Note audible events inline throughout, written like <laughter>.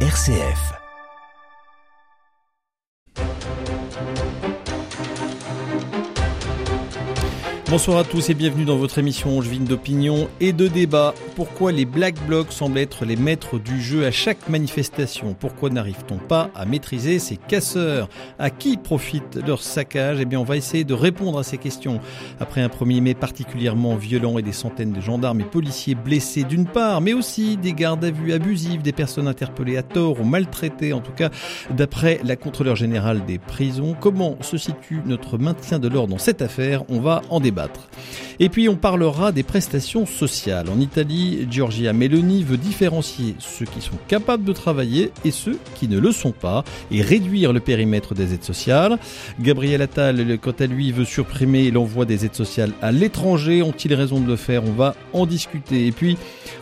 RCF. Bonsoir à tous et bienvenue dans votre émission Angevine d'opinion et de débat. Pourquoi les Black Blocs semblent être les maîtres du jeu à chaque manifestation? Pourquoi n'arrive-t-on pas à maîtriser ces casseurs? À qui profite leur saccage? Eh bien, on va essayer de répondre à ces questions. Après un 1er mai particulièrement violent et des centaines de gendarmes et policiers blessés d'une part, mais aussi des gardes à vue abusives, des personnes interpellées à tort ou maltraitées, en tout cas d'après la contrôleur générale des prisons. Comment se situe notre maintien de l'ordre dans cette affaire? On va en débattre. Et puis on parlera des prestations sociales. En Italie, Giorgia Meloni veut différencier ceux qui sont capables de travailler et ceux qui ne le sont pas et réduire le périmètre des aides sociales. Gabriel Attal, quant à lui, veut supprimer l'envoi des aides sociales à l'étranger. Ont-ils raison de le faire? On va en discuter. Et puis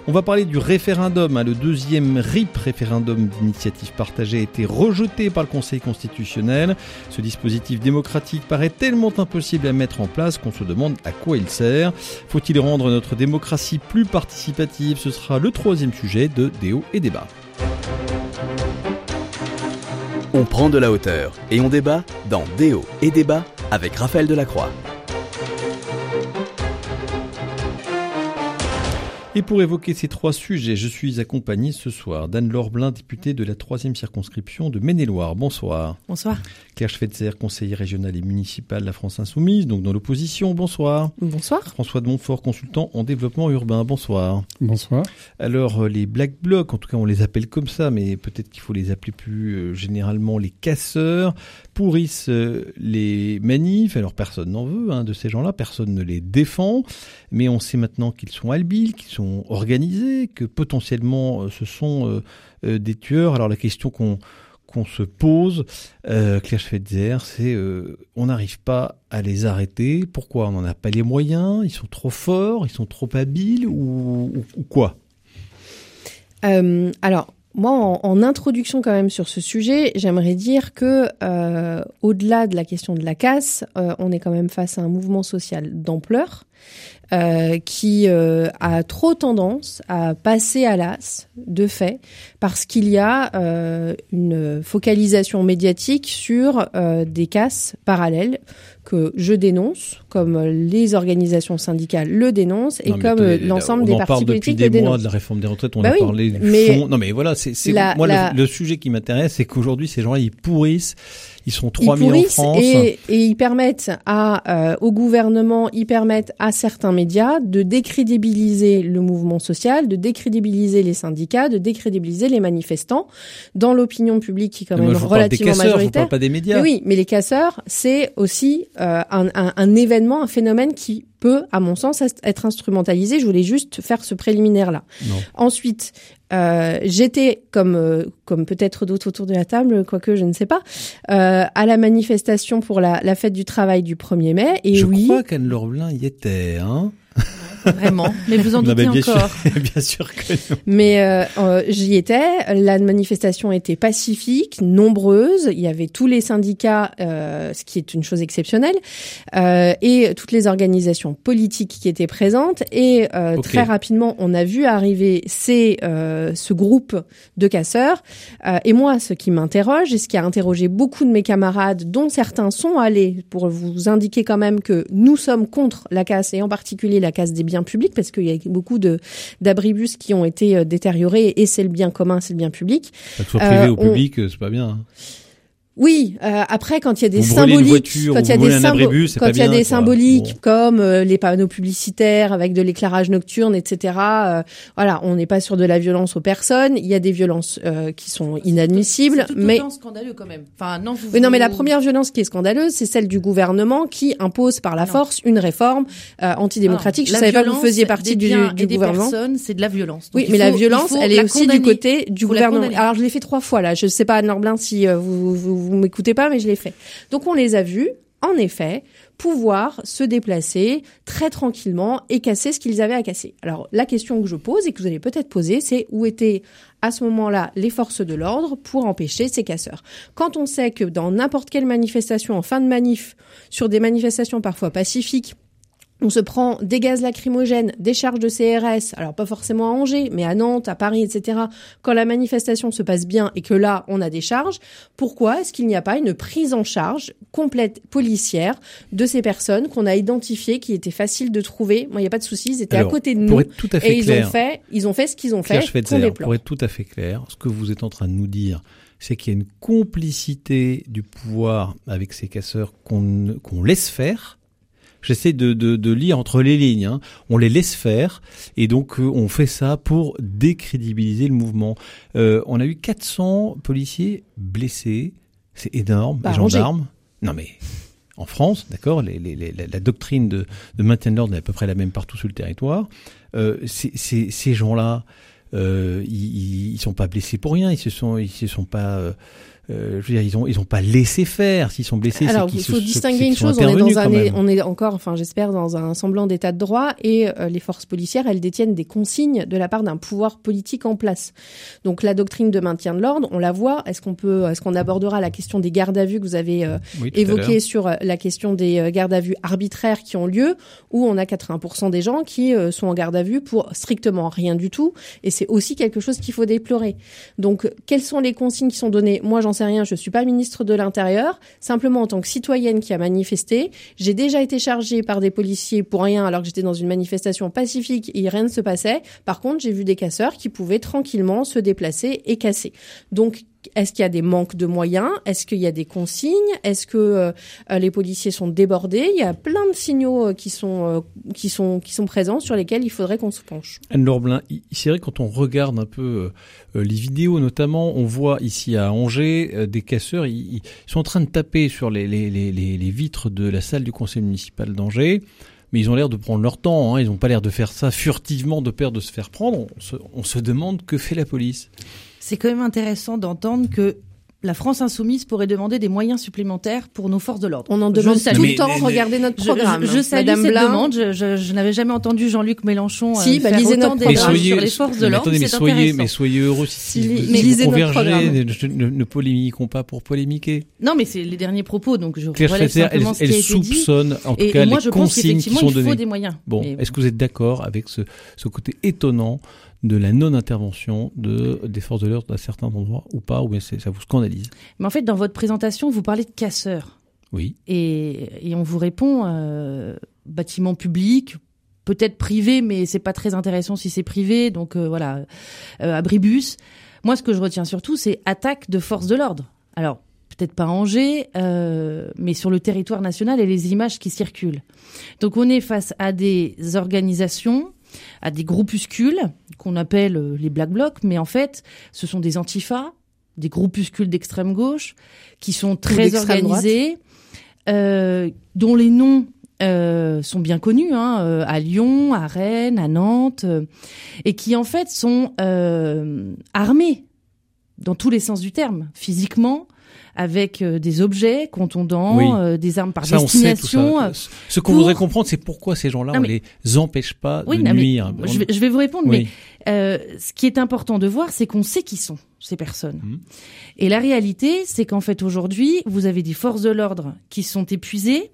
on va parler du référendum. Le deuxième RIP, référendum d'initiative partagée, a été rejeté par le Conseil constitutionnel. Ce dispositif démocratique paraît tellement impossible à mettre en place qu'on se demande à quoi il sert. Faut-il rendre notre démocratie plus participative? Ce sera le troisième sujet de Déo et Débat. On prend de la hauteur et on débat dans Déo et Débat avec Raphaël Delacroix. Et pour évoquer ces trois sujets, je suis accompagné ce soir d'Anne-Laure Blin, députée de la troisième circonscription de Maine-et-Loire. Bonsoir. Bonsoir. Claire Schweitzer, conseiller régional et municipal de la France Insoumise, donc dans l'opposition. Bonsoir. Bonsoir. François de Montfort, consultant en développement urbain. Bonsoir. Bonsoir. Alors, euh, les Black Blocs, en tout cas on les appelle comme ça, mais peut-être qu'il faut les appeler plus euh, généralement les casseurs, pourrissent euh, les manifs. Alors personne n'en veut hein, de ces gens-là, personne ne les défend, mais on sait maintenant qu'ils sont habiles, qu'ils sont organisés, que potentiellement euh, ce sont euh, euh, des tueurs. Alors la question qu'on se pose, Claire Schweitzer, c'est on n'arrive pas à les arrêter. Pourquoi? On n'en a pas les moyens? Ils sont trop forts? Ils sont trop habiles? Ou, quoi? Alors, moi, en, introduction quand même sur ce sujet, j'aimerais dire que au-delà de la question de la casse, on est quand même face à un mouvement social d'ampleur euh, qui euh, a trop tendance à passer à l'as, de fait, parce qu'il y a euh, une focalisation médiatique sur des casses parallèles que je dénonce, comme les organisations syndicales le dénoncent et comme l'ensemble des partis politiques le dénoncent. de la réforme des retraites, on bah a oui, parlé du mais fond. Non mais voilà, c'est moi la... Le, le, sujet qui m'intéresse, c'est qu'aujourd'hui ces gens-là ils pourrissent. Ils sont 3 000 en France. Et, et, ils permettent à, euh, au gouvernement, ils permettent à certains médias de décrédibiliser le mouvement social, de décrédibiliser les syndicats, de décrédibiliser les manifestants dans l'opinion publique qui est quand même moi, relativement des casseurs, majoritaire. Je pas des médias. Mais oui, mais les casseurs, c'est aussi euh, un, un, un événement, un phénomène qui peut, à mon sens, être instrumentalisé. Je voulais juste faire ce préliminaire-là. Ensuite, euh, j'étais, comme, euh, comme peut-être d'autres autour de la table, quoique je ne sais pas, à la manifestation pour la, la, fête du travail du 1er mai. Et je oui, crois qu'Anne Lorblin y était. Hein <laughs> Vraiment, mais vous en <laughs> doutez bien encore. Sûr, <laughs> bien sûr que non. Mais euh, euh, j'y étais. La manifestation était pacifique, nombreuse. Il y avait tous les syndicats, euh, ce qui est une chose exceptionnelle, euh, et toutes les organisations politiques qui étaient présentes. Et euh, okay. très rapidement, on a vu arriver ces, euh, ce groupe de casseurs. et moi, ce qui m'interroge, et ce qui a interrogé beaucoup de mes camarades, dont certains sont allés, pour vous indiquer quand même que nous sommes contre la casse, et en particulier la casse des biens publics parce qu'il y a beaucoup de d'abribus qui ont été détériorés et c'est le bien commun, c'est le bien public. Que ce soit privé euh, ou public, on... c'est pas bien. Hein. Oui, euh, après quand il y a des vous symboliques, voiture, quand il y a des, symbo abribus, quand il y a bien, des quoi. symboliques bon. comme euh, les panneaux publicitaires avec de l'éclairage nocturne, etc. Euh, voilà, on n'est pas sur de la violence aux personnes. Il y a des violences euh, qui sont inadmissibles, tout mais scandaleux quand même. Enfin non, vous, oui, non, mais la première violence qui est scandaleuse, c'est celle du gouvernement qui impose par la non. force une réforme euh, antidémocratique. Non, Je savais pas que vous faisiez partie du, du et des gouvernement. c'est de la violence. Donc oui, mais faut, la violence, elle est aussi condamner. du côté du gouvernement. Alors je l'ai fait trois fois là. Je sais pas Anne Lorblin si euh, vous vous, vous m'écoutez pas, mais je l'ai fait. Donc on les a vus, en effet, pouvoir se déplacer très tranquillement et casser ce qu'ils avaient à casser. Alors la question que je pose et que vous allez peut-être poser, c'est où étaient à ce moment-là les forces de l'ordre pour empêcher ces casseurs? Quand on sait que dans n'importe quelle manifestation, en fin de manif, sur des manifestations parfois pacifiques, on se prend des gaz lacrymogènes, des charges de CRS, alors pas forcément à Angers, mais à Nantes, à Paris, etc. Quand la manifestation se passe bien et que là, on a des charges, pourquoi est-ce qu'il n'y a pas une prise en charge complète policière de ces personnes qu'on a identifiées, qui étaient faciles de trouver? Moi, il n'y a pas de souci, ils étaient Alors, à côté de pour nous être tout à fait et ils clair, ont fait, ils ont fait ce qu'ils ont Claire fait. Schweitzer, pour être tout à fait clair, ce que vous êtes en train de nous dire, c'est qu'il y a une complicité du pouvoir avec ces casseurs qu'on laisse faire. J'essaie de, de, de lire entre les lignes. hein. On les laisse faire et donc euh, on fait ça pour décrédibiliser le mouvement. Euh, on a eu 400 policiers blessés. C'est énorme. Bah, les gendarmes. Non mais en France, d'accord, les, les, les- la, doctrine de, de maintien de l'ordre est à peu près la même partout sur le territoire. Euh, ces- gens-là, euh, ils, ils, ils sont pas blessés pour rien. Ils se sont, ils se sont pas. Euh, je veux dire, ils ont, ils ont pas laissé faire. S'ils sont blessés, Alors, il faut se- distinguer une chose. On est dans un, on est encore, enfin, j'espère, dans un semblant d'état de droit et euh, les forces policières, elles détiennent des consignes de la part d'un pouvoir politique en place. Donc, la doctrine de maintien de l'ordre, on la voit. Est-ce qu'on peut, est-ce qu'on abordera la question des gardes à vue que vous avez euh, Oui, tout à évoqué l'heure. sur euh, la question des euh, gardes à vue arbitraires qui ont lieu, où on a 80% des gens qui euh, sont en garde à vue pour strictement rien du tout, et c'est aussi quelque chose qu'il faut déplorer. Donc, quelles sont les consignes qui sont données? Moi, j'en sais rien, je suis pas ministre de l'Intérieur. Simplement, en tant que citoyenne qui a manifesté, j'ai déjà été chargée par des policiers pour rien, alors que j'étais dans une manifestation pacifique et rien ne se passait. Par contre, j'ai vu des casseurs qui pouvaient tranquillement se déplacer et casser. Donc, est-ce qu'il y a des manques de moyens? Est-ce qu'il y a des consignes? Est-ce que euh, les policiers sont débordés? Il y a plein de signaux euh, qui sont euh, qui sont présents sur lesquels il faudrait qu'on se penche. Anne-Laure Blin, c'est vrai quand on regarde un peu les vidéos notamment, on voit ici à Angers des casseurs, ils, sont en train de taper sur les, vitres de la salle du conseil municipal d'Angers, mais ils ont l'air de prendre leur temps, hein, ils n'ont pas l'air de faire ça furtivement de peur de se faire prendre. On se demande que fait la police. C'est quand même intéressant d'entendre que la France insoumise pourrait demander des moyens supplémentaires pour nos forces de l'ordre. On en demande tout le temps. mais- regardez notre programme. je, je salue Madame cette demande. Je, je- je n'avais jamais entendu Jean-Luc Mélenchon Si, euh, bah, faire lisez autant notre des programme. sur les forces de l'ordre. mais soyez, intéressant. mais soyez heureux si, Si si mais si lisez vous notre programme. ne, ne, ne polémiquons pas pour polémiquer. Non, mais c'est les derniers propos, donc je Claire relève elle, simplement ce qui elle a été dit. soupçonne en tout Et, cas et moi, les je pense consignes qui qu'effectivement, sont il faut données. des moyens. Bon, est-ce que vous êtes d'accord avec ce, ce côté étonnant de la non-intervention de, des forces de l'ordre à certains endroits ou pas, ou bien ça vous scandalise mais en fait, dans votre présentation, vous parlez de casseurs. Oui. Et, et on vous répond euh, bâtiment public, peut-être privé, mais c'est pas très intéressant si c'est privé. Donc euh, voilà, euh, abribus. Moi, ce que je retiens surtout, c'est attaque de forces de l'ordre. Alors peut-être pas Angers, euh, mais sur le territoire national et les images qui circulent. Donc on est face à des organisations, à des groupuscules qu'on appelle euh, les Black Blocs, mais en fait, ce sont des antifas, des groupuscules d'extrême gauche qui sont très organisés, euh, dont les noms euh, sont bien connus, hein, euh, à Lyon, à Rennes, à Nantes, et qui en fait sont armés dans tous les sens du terme, physiquement, avec euh, des objets contondants, Oui. euh, des armes par Ça, on sait tout destination. euh, Ce- qu'on pour- voudrait comprendre, c'est pourquoi ces gens-là, on mais- les empêche pas Oui, de non, mais nuire. je, vais, je vais vous répondre, Oui. mais euh, ce qui est important de voir, c'est qu'on sait qui sont ces personnes. Mhm. Et la réalité, c'est qu'en fait aujourd'hui, vous avez des forces de l'ordre qui sont épuisées,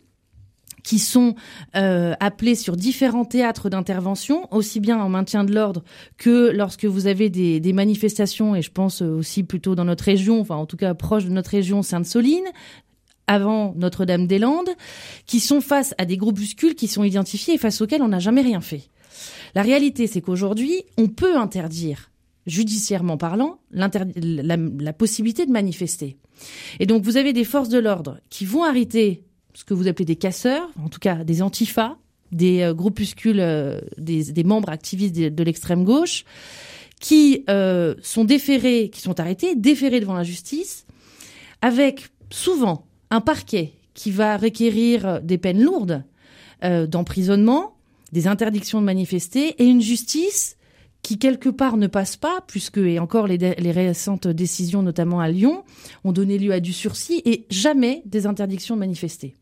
qui sont euh, appelées sur différents théâtres d'intervention, aussi bien en maintien de l'ordre que lorsque vous avez des, des manifestations, et je pense aussi plutôt dans notre région, enfin en tout cas proche de notre région, Sainte-Soline, avant Notre-Dame-des-Landes, qui sont face à des groupuscules qui sont identifiés et face auxquels on n'a jamais rien fait. La réalité, c'est qu'aujourd'hui, on peut interdire, judiciairement parlant, la, la possibilité de manifester. Et donc, vous avez des forces de l'ordre qui vont arrêter ce que vous appelez des casseurs, en tout cas des antifas, des euh, groupuscules, euh, des, membres activistes de, l'extrême gauche, qui euh, sont déférés, qui sont arrêtés, déférés devant la justice, avec souvent un parquet qui va requérir des peines lourdes d'emprisonnement, des interdictions de manifester et une justice qui quelque part ne passe pas, puisque et encore les, les récentes décisions, notamment à Lyon, ont donné lieu à du sursis et jamais des interdictions de manifester.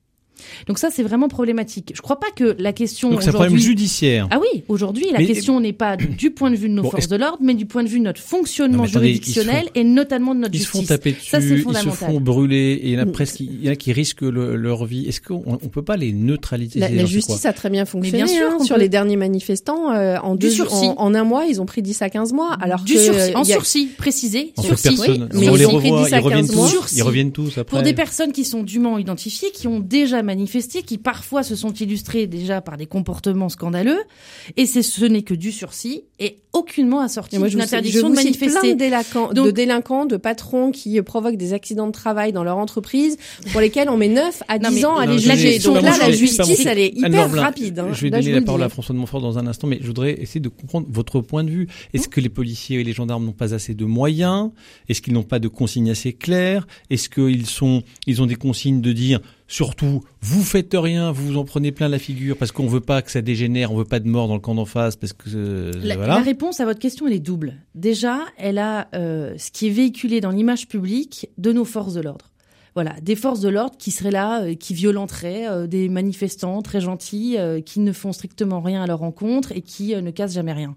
Donc ça, c'est vraiment problématique. Je crois pas que la question. Donc c'est un problème judiciaire. Ah oui, aujourd'hui, la question n'est pas du point de vue de nos forces de l'ordre, mais du point de vue de notre fonctionnement juridictionnel et notamment de notre ils justice. Ils se font taper dessus, ça, ils se font brûler, et il y en a mm. presque, il y en a qui risquent leur vie. Est-ce qu'on on peut pas les neutraliser La, la justice a très bien fonctionné. bien sûr, hein, sur les derniers manifestants, euh, en, deux, en, en, un mois, ils ont pris 10 à 15 mois, alors du que sursis, en sursis, précisé, sursis. mais ils, ont pris 10 à 15 mois. Ils reviennent tous après. Pour des personnes qui sont dûment identifiées, qui ont déjà manifesté, qui parfois se sont illustrés déjà par des comportements scandaleux, et c'est ce n'est que du sursis et aucunement assorti d'une interdiction de manifester. Plein de délinquants, de délinquants, de patrons qui provoquent des accidents de travail dans leur entreprise, pour lesquels on met 9 à 10 ans à les juger. Donc là, la justice, elle est hyper rapide. Hein. Je vais donner la parole à François de Montfort dans un instant, mais je voudrais essayer de comprendre votre point de vue. Est-ce que les policiers et les gendarmes n'ont pas assez de moyens? Est-ce qu'ils n'ont pas de consignes assez claires? Est-ce qu'ils sont, ils ont des consignes de dire Surtout, vous faites rien, vous vous en prenez plein la figure parce qu'on veut pas que ça dégénère, on veut pas de mort dans le camp d'en face parce que euh, la, voilà. la, réponse à votre question elle est double. Déjà, elle a euh, ce qui est véhiculé dans l'image publique de nos forces de l'ordre voilà, des forces de l'ordre qui seraient là, euh, qui violenteraient euh, des manifestants très gentils, euh, qui ne font strictement rien à leur rencontre et qui ne cassent jamais rien.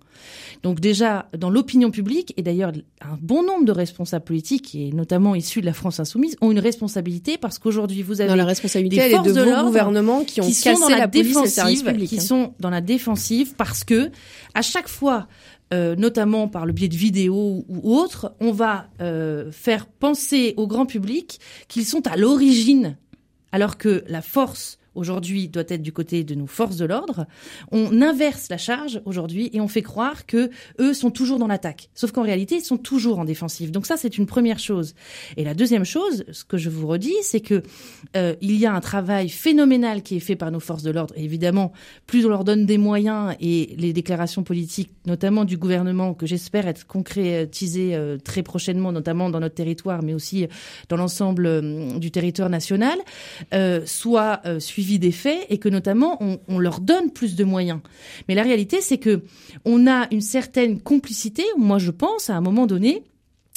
Donc déjà, dans l'opinion publique, et d'ailleurs un bon nombre de responsables politiques, et notamment issus de la France insoumise, ont une responsabilité parce qu'aujourd'hui vous avez la responsabilité des forces de, de gouvernements qui ont qui cassé sont dans la, défensive, police qui sont dans la défensive parce que à chaque fois euh, notamment par le biais de vidéos ou autres, on va euh, faire penser au grand public qu'ils sont à l'origine, alors que la force aujourd'hui doit être du côté de nos forces de l'ordre. On inverse la charge aujourd'hui et on fait croire que eux sont toujours dans l'attaque. Sauf qu'en réalité, ils sont toujours en défensive. Donc ça, c'est une première chose. Et la deuxième chose, ce que je vous redis, c'est que euh, il y a un travail phénoménal qui est fait par nos forces de l'ordre. évidemment, plus on leur donne des moyens et les déclarations politiques, notamment du gouvernement, que j'espère être concrétisées euh, très prochainement, notamment dans notre territoire, mais aussi dans l'ensemble euh, du territoire national, soit suivies suivi des faits et que notamment on, leur donne plus de moyens. Mais la réalité, c'est que on a une certaine complicité. Moi, je pense à un moment donné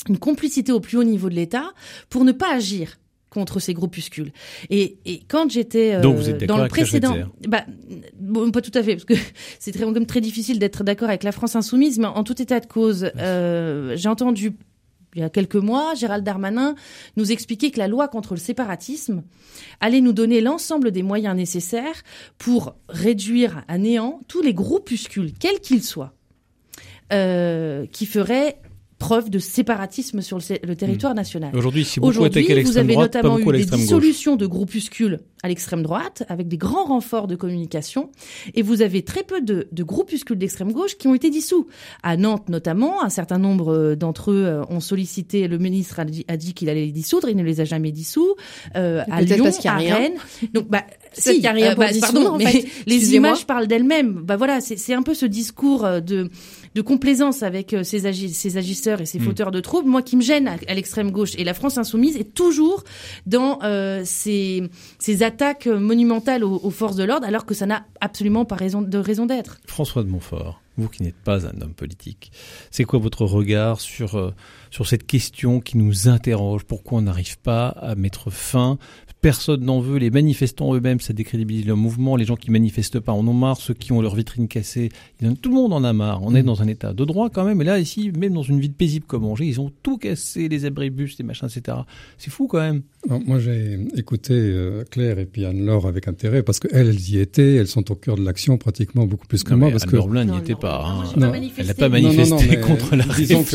une complicité au plus haut niveau de l'État pour ne pas agir contre ces groupuscules. Et, et quand j'étais euh, dans le précédent, bah, bon, pas tout à fait, parce que <laughs> c'est très, comme très difficile d'être d'accord avec la France insoumise, mais en tout état de cause, euh, j'ai entendu il y a quelques mois, Gérald Darmanin nous expliquait que la loi contre le séparatisme allait nous donner l'ensemble des moyens nécessaires pour réduire à néant tous les groupuscules, quels qu'ils soient, euh, qui feraient preuve de séparatisme sur le, territoire hmm. national. Aujourd'hui, si Aujourd'hui, vous avez notamment eu des dissolutions de groupuscules à l'extrême droite, avec des grands renforts de communication, et vous avez très peu de, de groupuscules d'extrême gauche qui ont été dissous. À Nantes notamment, un certain nombre euh, d'entre eux euh, ont sollicité, le ministre a dit, dit qu'il allait les dissoudre, il ne les a jamais dissous. Euh, à Lyon, à Rennes. Donc, bah, <laughs> si, y a rien euh, bah, pardon, en fait. <laughs> les images parlent d'elles-mêmes. Bah voilà, c'est un peu ce discours de de complaisance avec ces, agi ces agisseurs et ces hmm. fauteurs de troubles, moi qui me gêne à, l'extrême gauche. Et la France insoumise est toujours dans euh, ces, ces attaques monumentales aux, forces de l'ordre, alors que ça n'a absolument pas raison, de raison d'être. François de Montfort, vous qui n'êtes pas un homme politique, c'est quoi votre regard sur, euh, sur cette question qui nous interroge? Pourquoi on n'arrive pas à mettre fin personne n'en veut. Les manifestants eux-mêmes, ça décrédibilise le mouvement. Les gens qui manifestent pas en ont marre. Ceux qui ont leur vitrine cassée, tout le monde en a marre. On est mm. dans un état de droit quand même. Et là, ici, même dans une ville paisible comme Angers, ils ont tout cassé, les abribus, les machins, etc. C'est fou quand même. moi, j'ai écouté euh, Claire et puis Anne-Laure avec intérêt parce qu'elles, elles y étaient. Elles sont au cœur de l'action pratiquement beaucoup plus que moi. Parce que Blin n'y était pas. Hein. elle n'a pas manifesté contre la réforme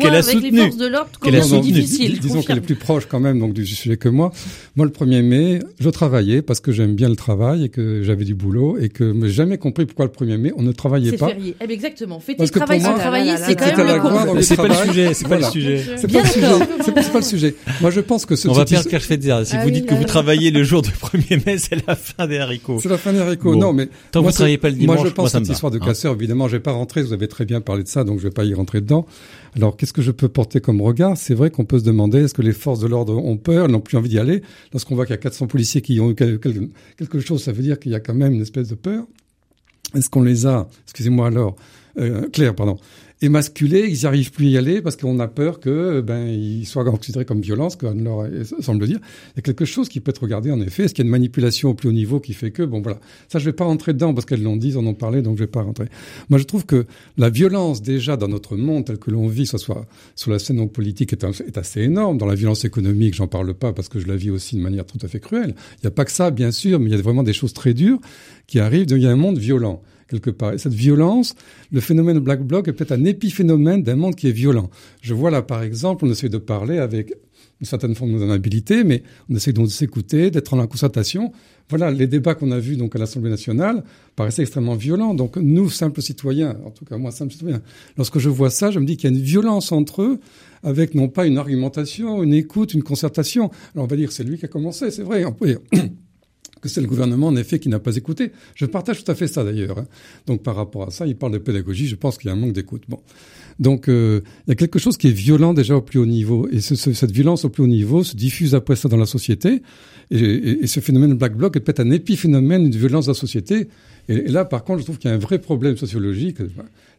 qu'elle a soutenue. les forces de l'ordre comment c'est difficile. Disons qu'elle est plus proche quand même donc du sujet que moi. Moi, le premier 1er mai, je travaillais parce que j'aime bien le travail et que j'avais du boulot et que j'ai jamais compris pourquoi le 1er mai on ne travaillait pas. C'est férié. Eh bien, exactement. Fêter le travail sans travailler, c'est quand même le C'est pas le sujet. C'est pas le sujet. C'est pas le sujet. C'est pas le sujet. Moi, je pense que ce on va perdre Kerfetzer. Si ah vous dites que vous travaillez le jour du 1er mai, c'est la fin des haricots. C'est la fin des haricots. Non, mais tant que vous travaillez pas le dimanche, moi je pense cette histoire de hein. casseur. Évidemment, je vais pas rentrer. Vous avez très bien parlé de ça, donc je vais pas y rentrer dedans. Alors, qu'est-ce que je peux porter comme regard? C'est vrai qu'on peut se demander est-ce que les forces de l'ordre ont peur, n'ont plus envie d'y aller Lorsqu'on voit qu'il y a 400 policiers qui ont eu quelque chose, ça veut dire qu'il y a quand même une espèce de peur. Est-ce qu'on les a Excusez-moi alors, euh, Claire, pardon. Émasculés, ils n'y arrivent plus à y aller parce qu'on a peur que ben ils soient considérés comme violence, comme leur semble dire. Il y a quelque chose qui peut être regardé en effet. Est-ce qu'il y a une manipulation au plus haut niveau qui fait que bon voilà, ça je vais pas rentrer dedans parce qu'elles l'ont dit, ils en parlé, donc je vais pas rentrer. Moi je trouve que la violence déjà dans notre monde tel que l'on vit, soit soit sur la scène politique, est, est assez énorme. Dans la violence économique, j'en parle pas parce que je la vis aussi de manière tout à fait cruelle. Il n'y a pas que ça, bien sûr, mais il y a vraiment des choses très dures qui arrivent. Donc il y a un monde violent quelque part. Et cette violence, le phénomène Black Bloc est peut-être un épiphénomène d'un monde qui est violent. Je vois là, par exemple, on essaie de parler avec une certaine forme d'honnabilité, mais on essaie donc de s'écouter, d'être en concertation. Voilà, les débats qu'on a vus donc à l'Assemblée nationale paraissaient extrêmement violents. Donc nous, simples citoyens, en tout cas moi, simples citoyens, lorsque je vois ça, je me dis qu'il y a une violence entre eux, avec non pas une argumentation, une écoute, une concertation. Alors on va dire c'est lui qui a commencé, c'est vrai. On peut dire que c'est le gouvernement, en effet, qui n'a pas écouté. Je partage tout à fait ça, d'ailleurs. Hein. Donc, par rapport à ça, il parle de pédagogie. Je pense qu'il y a un manque d'écoute. Bon. Donc, euh, il y a quelque chose qui est violent déjà au plus haut niveau. Et ce, cette violence au plus haut niveau se diffuse après ça dans la société. Et, ce phénomène Black Bloc est peut-être un épiphénomène de violence de la société. Et, et là, par contre, je trouve qu'il y a un vrai problème sociologique.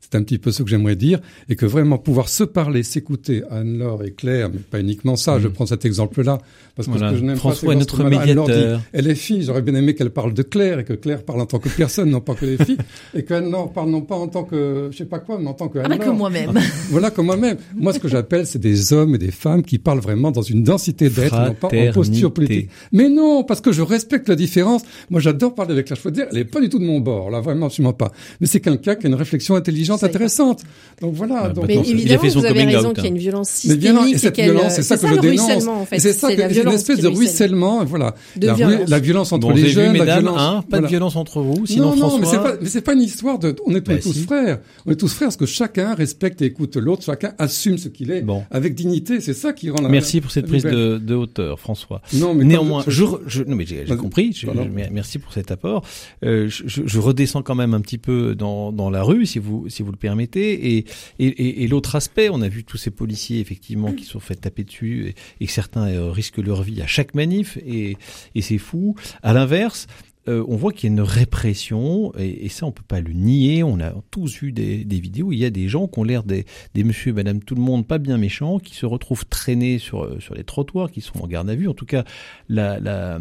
C'est un petit peu ce que j'aimerais dire, et que vraiment pouvoir se parler, s'écouter, Anne-Laure et Claire, mais pas uniquement ça, je mmh. prends cet exemple-là, parce que ce que je n'aime pas, c'est notre médiateur. Dit, elle est fille, j'aurais bien aimé qu'elle parle de Claire, et que Claire parle en tant que personne, non pas que les filles, et qu'Anne-Laure parle non pas en tant que, je sais pas quoi, mais en tant que Anne-Laure. Ah, <laughs> que moi-même. voilà, comme moi-même. Moi, ce que j'appelle, c'est des hommes et des femmes qui parlent vraiment dans une densité d'être, non pas en posture politique. Mais non, parce que je respecte la différence. Moi, j'adore parler avec la Chaudière, elle est pas du tout de mon bord, là, vraiment, absolument pas. Mais c'est quelqu'un qui a une réflexion intelligente, intéressante. Donc voilà. donc, mais évidemment, vous avez raison qu'il y a une violence systémique. et cette violence, c'est ça que je dénonce. En fait. C'est ça, c'est une espèce de ruissellement, voilà. La, violence. la violence entre les jeunes, la violence. Hein, pas de violence entre vous, sinon non, non, mais c'est pas, une histoire de, on est bah tous frères. On est tous frères parce que chacun respecte et écoute l'autre, chacun assume ce qu'il est, avec dignité. C'est ça qui rend la. Merci pour cette prise de hauteur, François. Non, mais néanmoins, je, non mais j'ai compris. Merci pour cet apport. Euh, je redescends quand même un petit peu dans la rue, si vous si vous le permettez et, l'autre aspect, on a vu tous ces policiers effectivement qui sont fait taper dessus et, certains euh, risquent leur vie à chaque manif et c'est fou. À l'inverse, euh, on voit qu'il y a une répression, et, ça on peut pas le nier. On a tous vu des, des, vidéos où il y a des gens qui ont l'air des, des monsieur et madame tout le monde pas bien méchants, qui se retrouvent traînés sur, euh, sur les trottoirs, qui sont en garde à vue. En tout cas, la, la,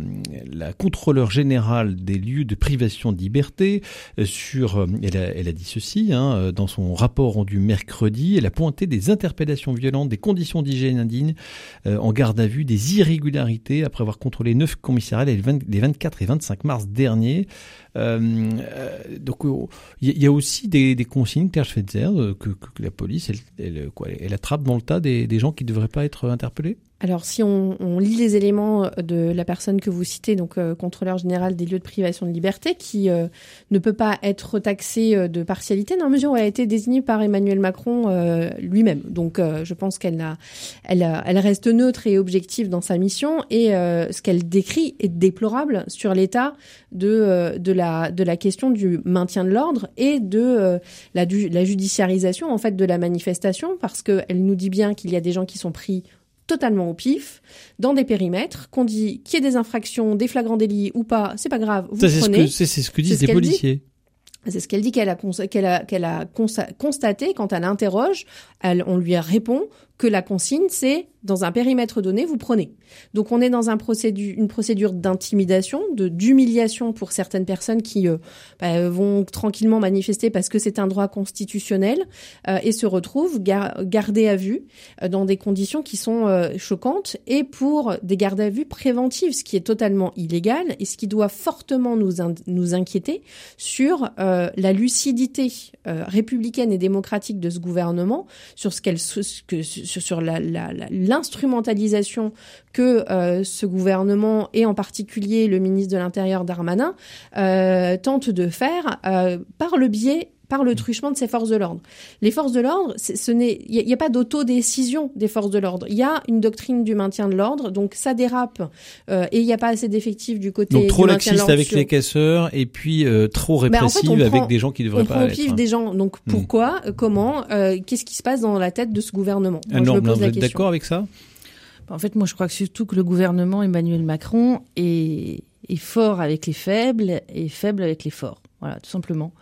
la contrôleur générale des lieux de privation de liberté, euh, sur, elle a, elle a dit ceci, hein, dans son rapport rendu mercredi, elle a pointé des interpellations violentes, des conditions d'hygiène indignes en garde à vue, des irrégularités après avoir contrôlé neuf commissariats les, les 24 et 25 mars dernier. Euh, euh, donc il y, a aussi des, consignes Claire Schweitzer que, que, la police elle, elle, attrape dans le tas des, des gens qui ne devraient pas être interpellés? Alors, si on, lit les éléments de la personne que vous citez, donc euh, contrôleur général des lieux de privation de liberté, qui euh, ne peut pas être taxé euh, de partialité, dans la mesure où elle a été désignée par Emmanuel Macron lui-même. Donc, je pense qu'elle elle, elle, reste neutre et objective dans sa mission, et ce qu'elle décrit est déplorable sur l'état de, de, la, de la question du maintien de l'ordre et de la, la judiciarisation en fait de la manifestation, parce qu'elle nous dit bien qu'il y a des gens qui sont pris totalement au pif, dans des périmètres, qu'on dit qu'il y ait des infractions, des flagrants délits ou pas, c'est pas grave, vous prenez. C'est ce, que disent les policiers. C'est ce qu'elle dit qu'elle a, qu'elle a, qu'elle a constaté quand elle interroge. Elle, on lui répond que la consigne, c'est dans un périmètre donné, vous prenez. Donc on est dans un procédure, une procédure d'intimidation, d'humiliation pour certaines personnes qui euh, bah, vont tranquillement manifester parce que c'est un droit constitutionnel euh, et se retrouvent gardés à vue euh, dans des conditions qui sont choquantes et pour des gardes à vue préventives, ce qui est totalement illégal et ce qui doit fortement nous nous inquiéter sur la lucidité républicaine et démocratique de ce gouvernement, sur ce qu'elle sur l'instrumentalisation que euh, ce gouvernement et en particulier le ministre de l'Intérieur Darmanin euh, tente de faire euh, par le biais par le truchement de ces forces de l'ordre. Les forces de l'ordre, ce n'est, il n'y a, pas d'autodécision des forces de l'ordre. Il y a une doctrine du maintien de l'ordre, donc ça dérape euh, et il n'y a pas assez d'effectifs du côté donc trop laxiste avec les casseurs et puis euh, trop répressive avec des gens qui devraient pas être. On des gens. Donc hmm. pourquoi, euh, comment, qu'est-ce qui se passe dans la tête de ce gouvernement? Moi, je me pose vous êtes d'accord avec ça? En fait, moi, je crois que surtout que le gouvernement Emmanuel Macron est, est fort avec les faibles et faible avec les forts. Voilà, tout simplement.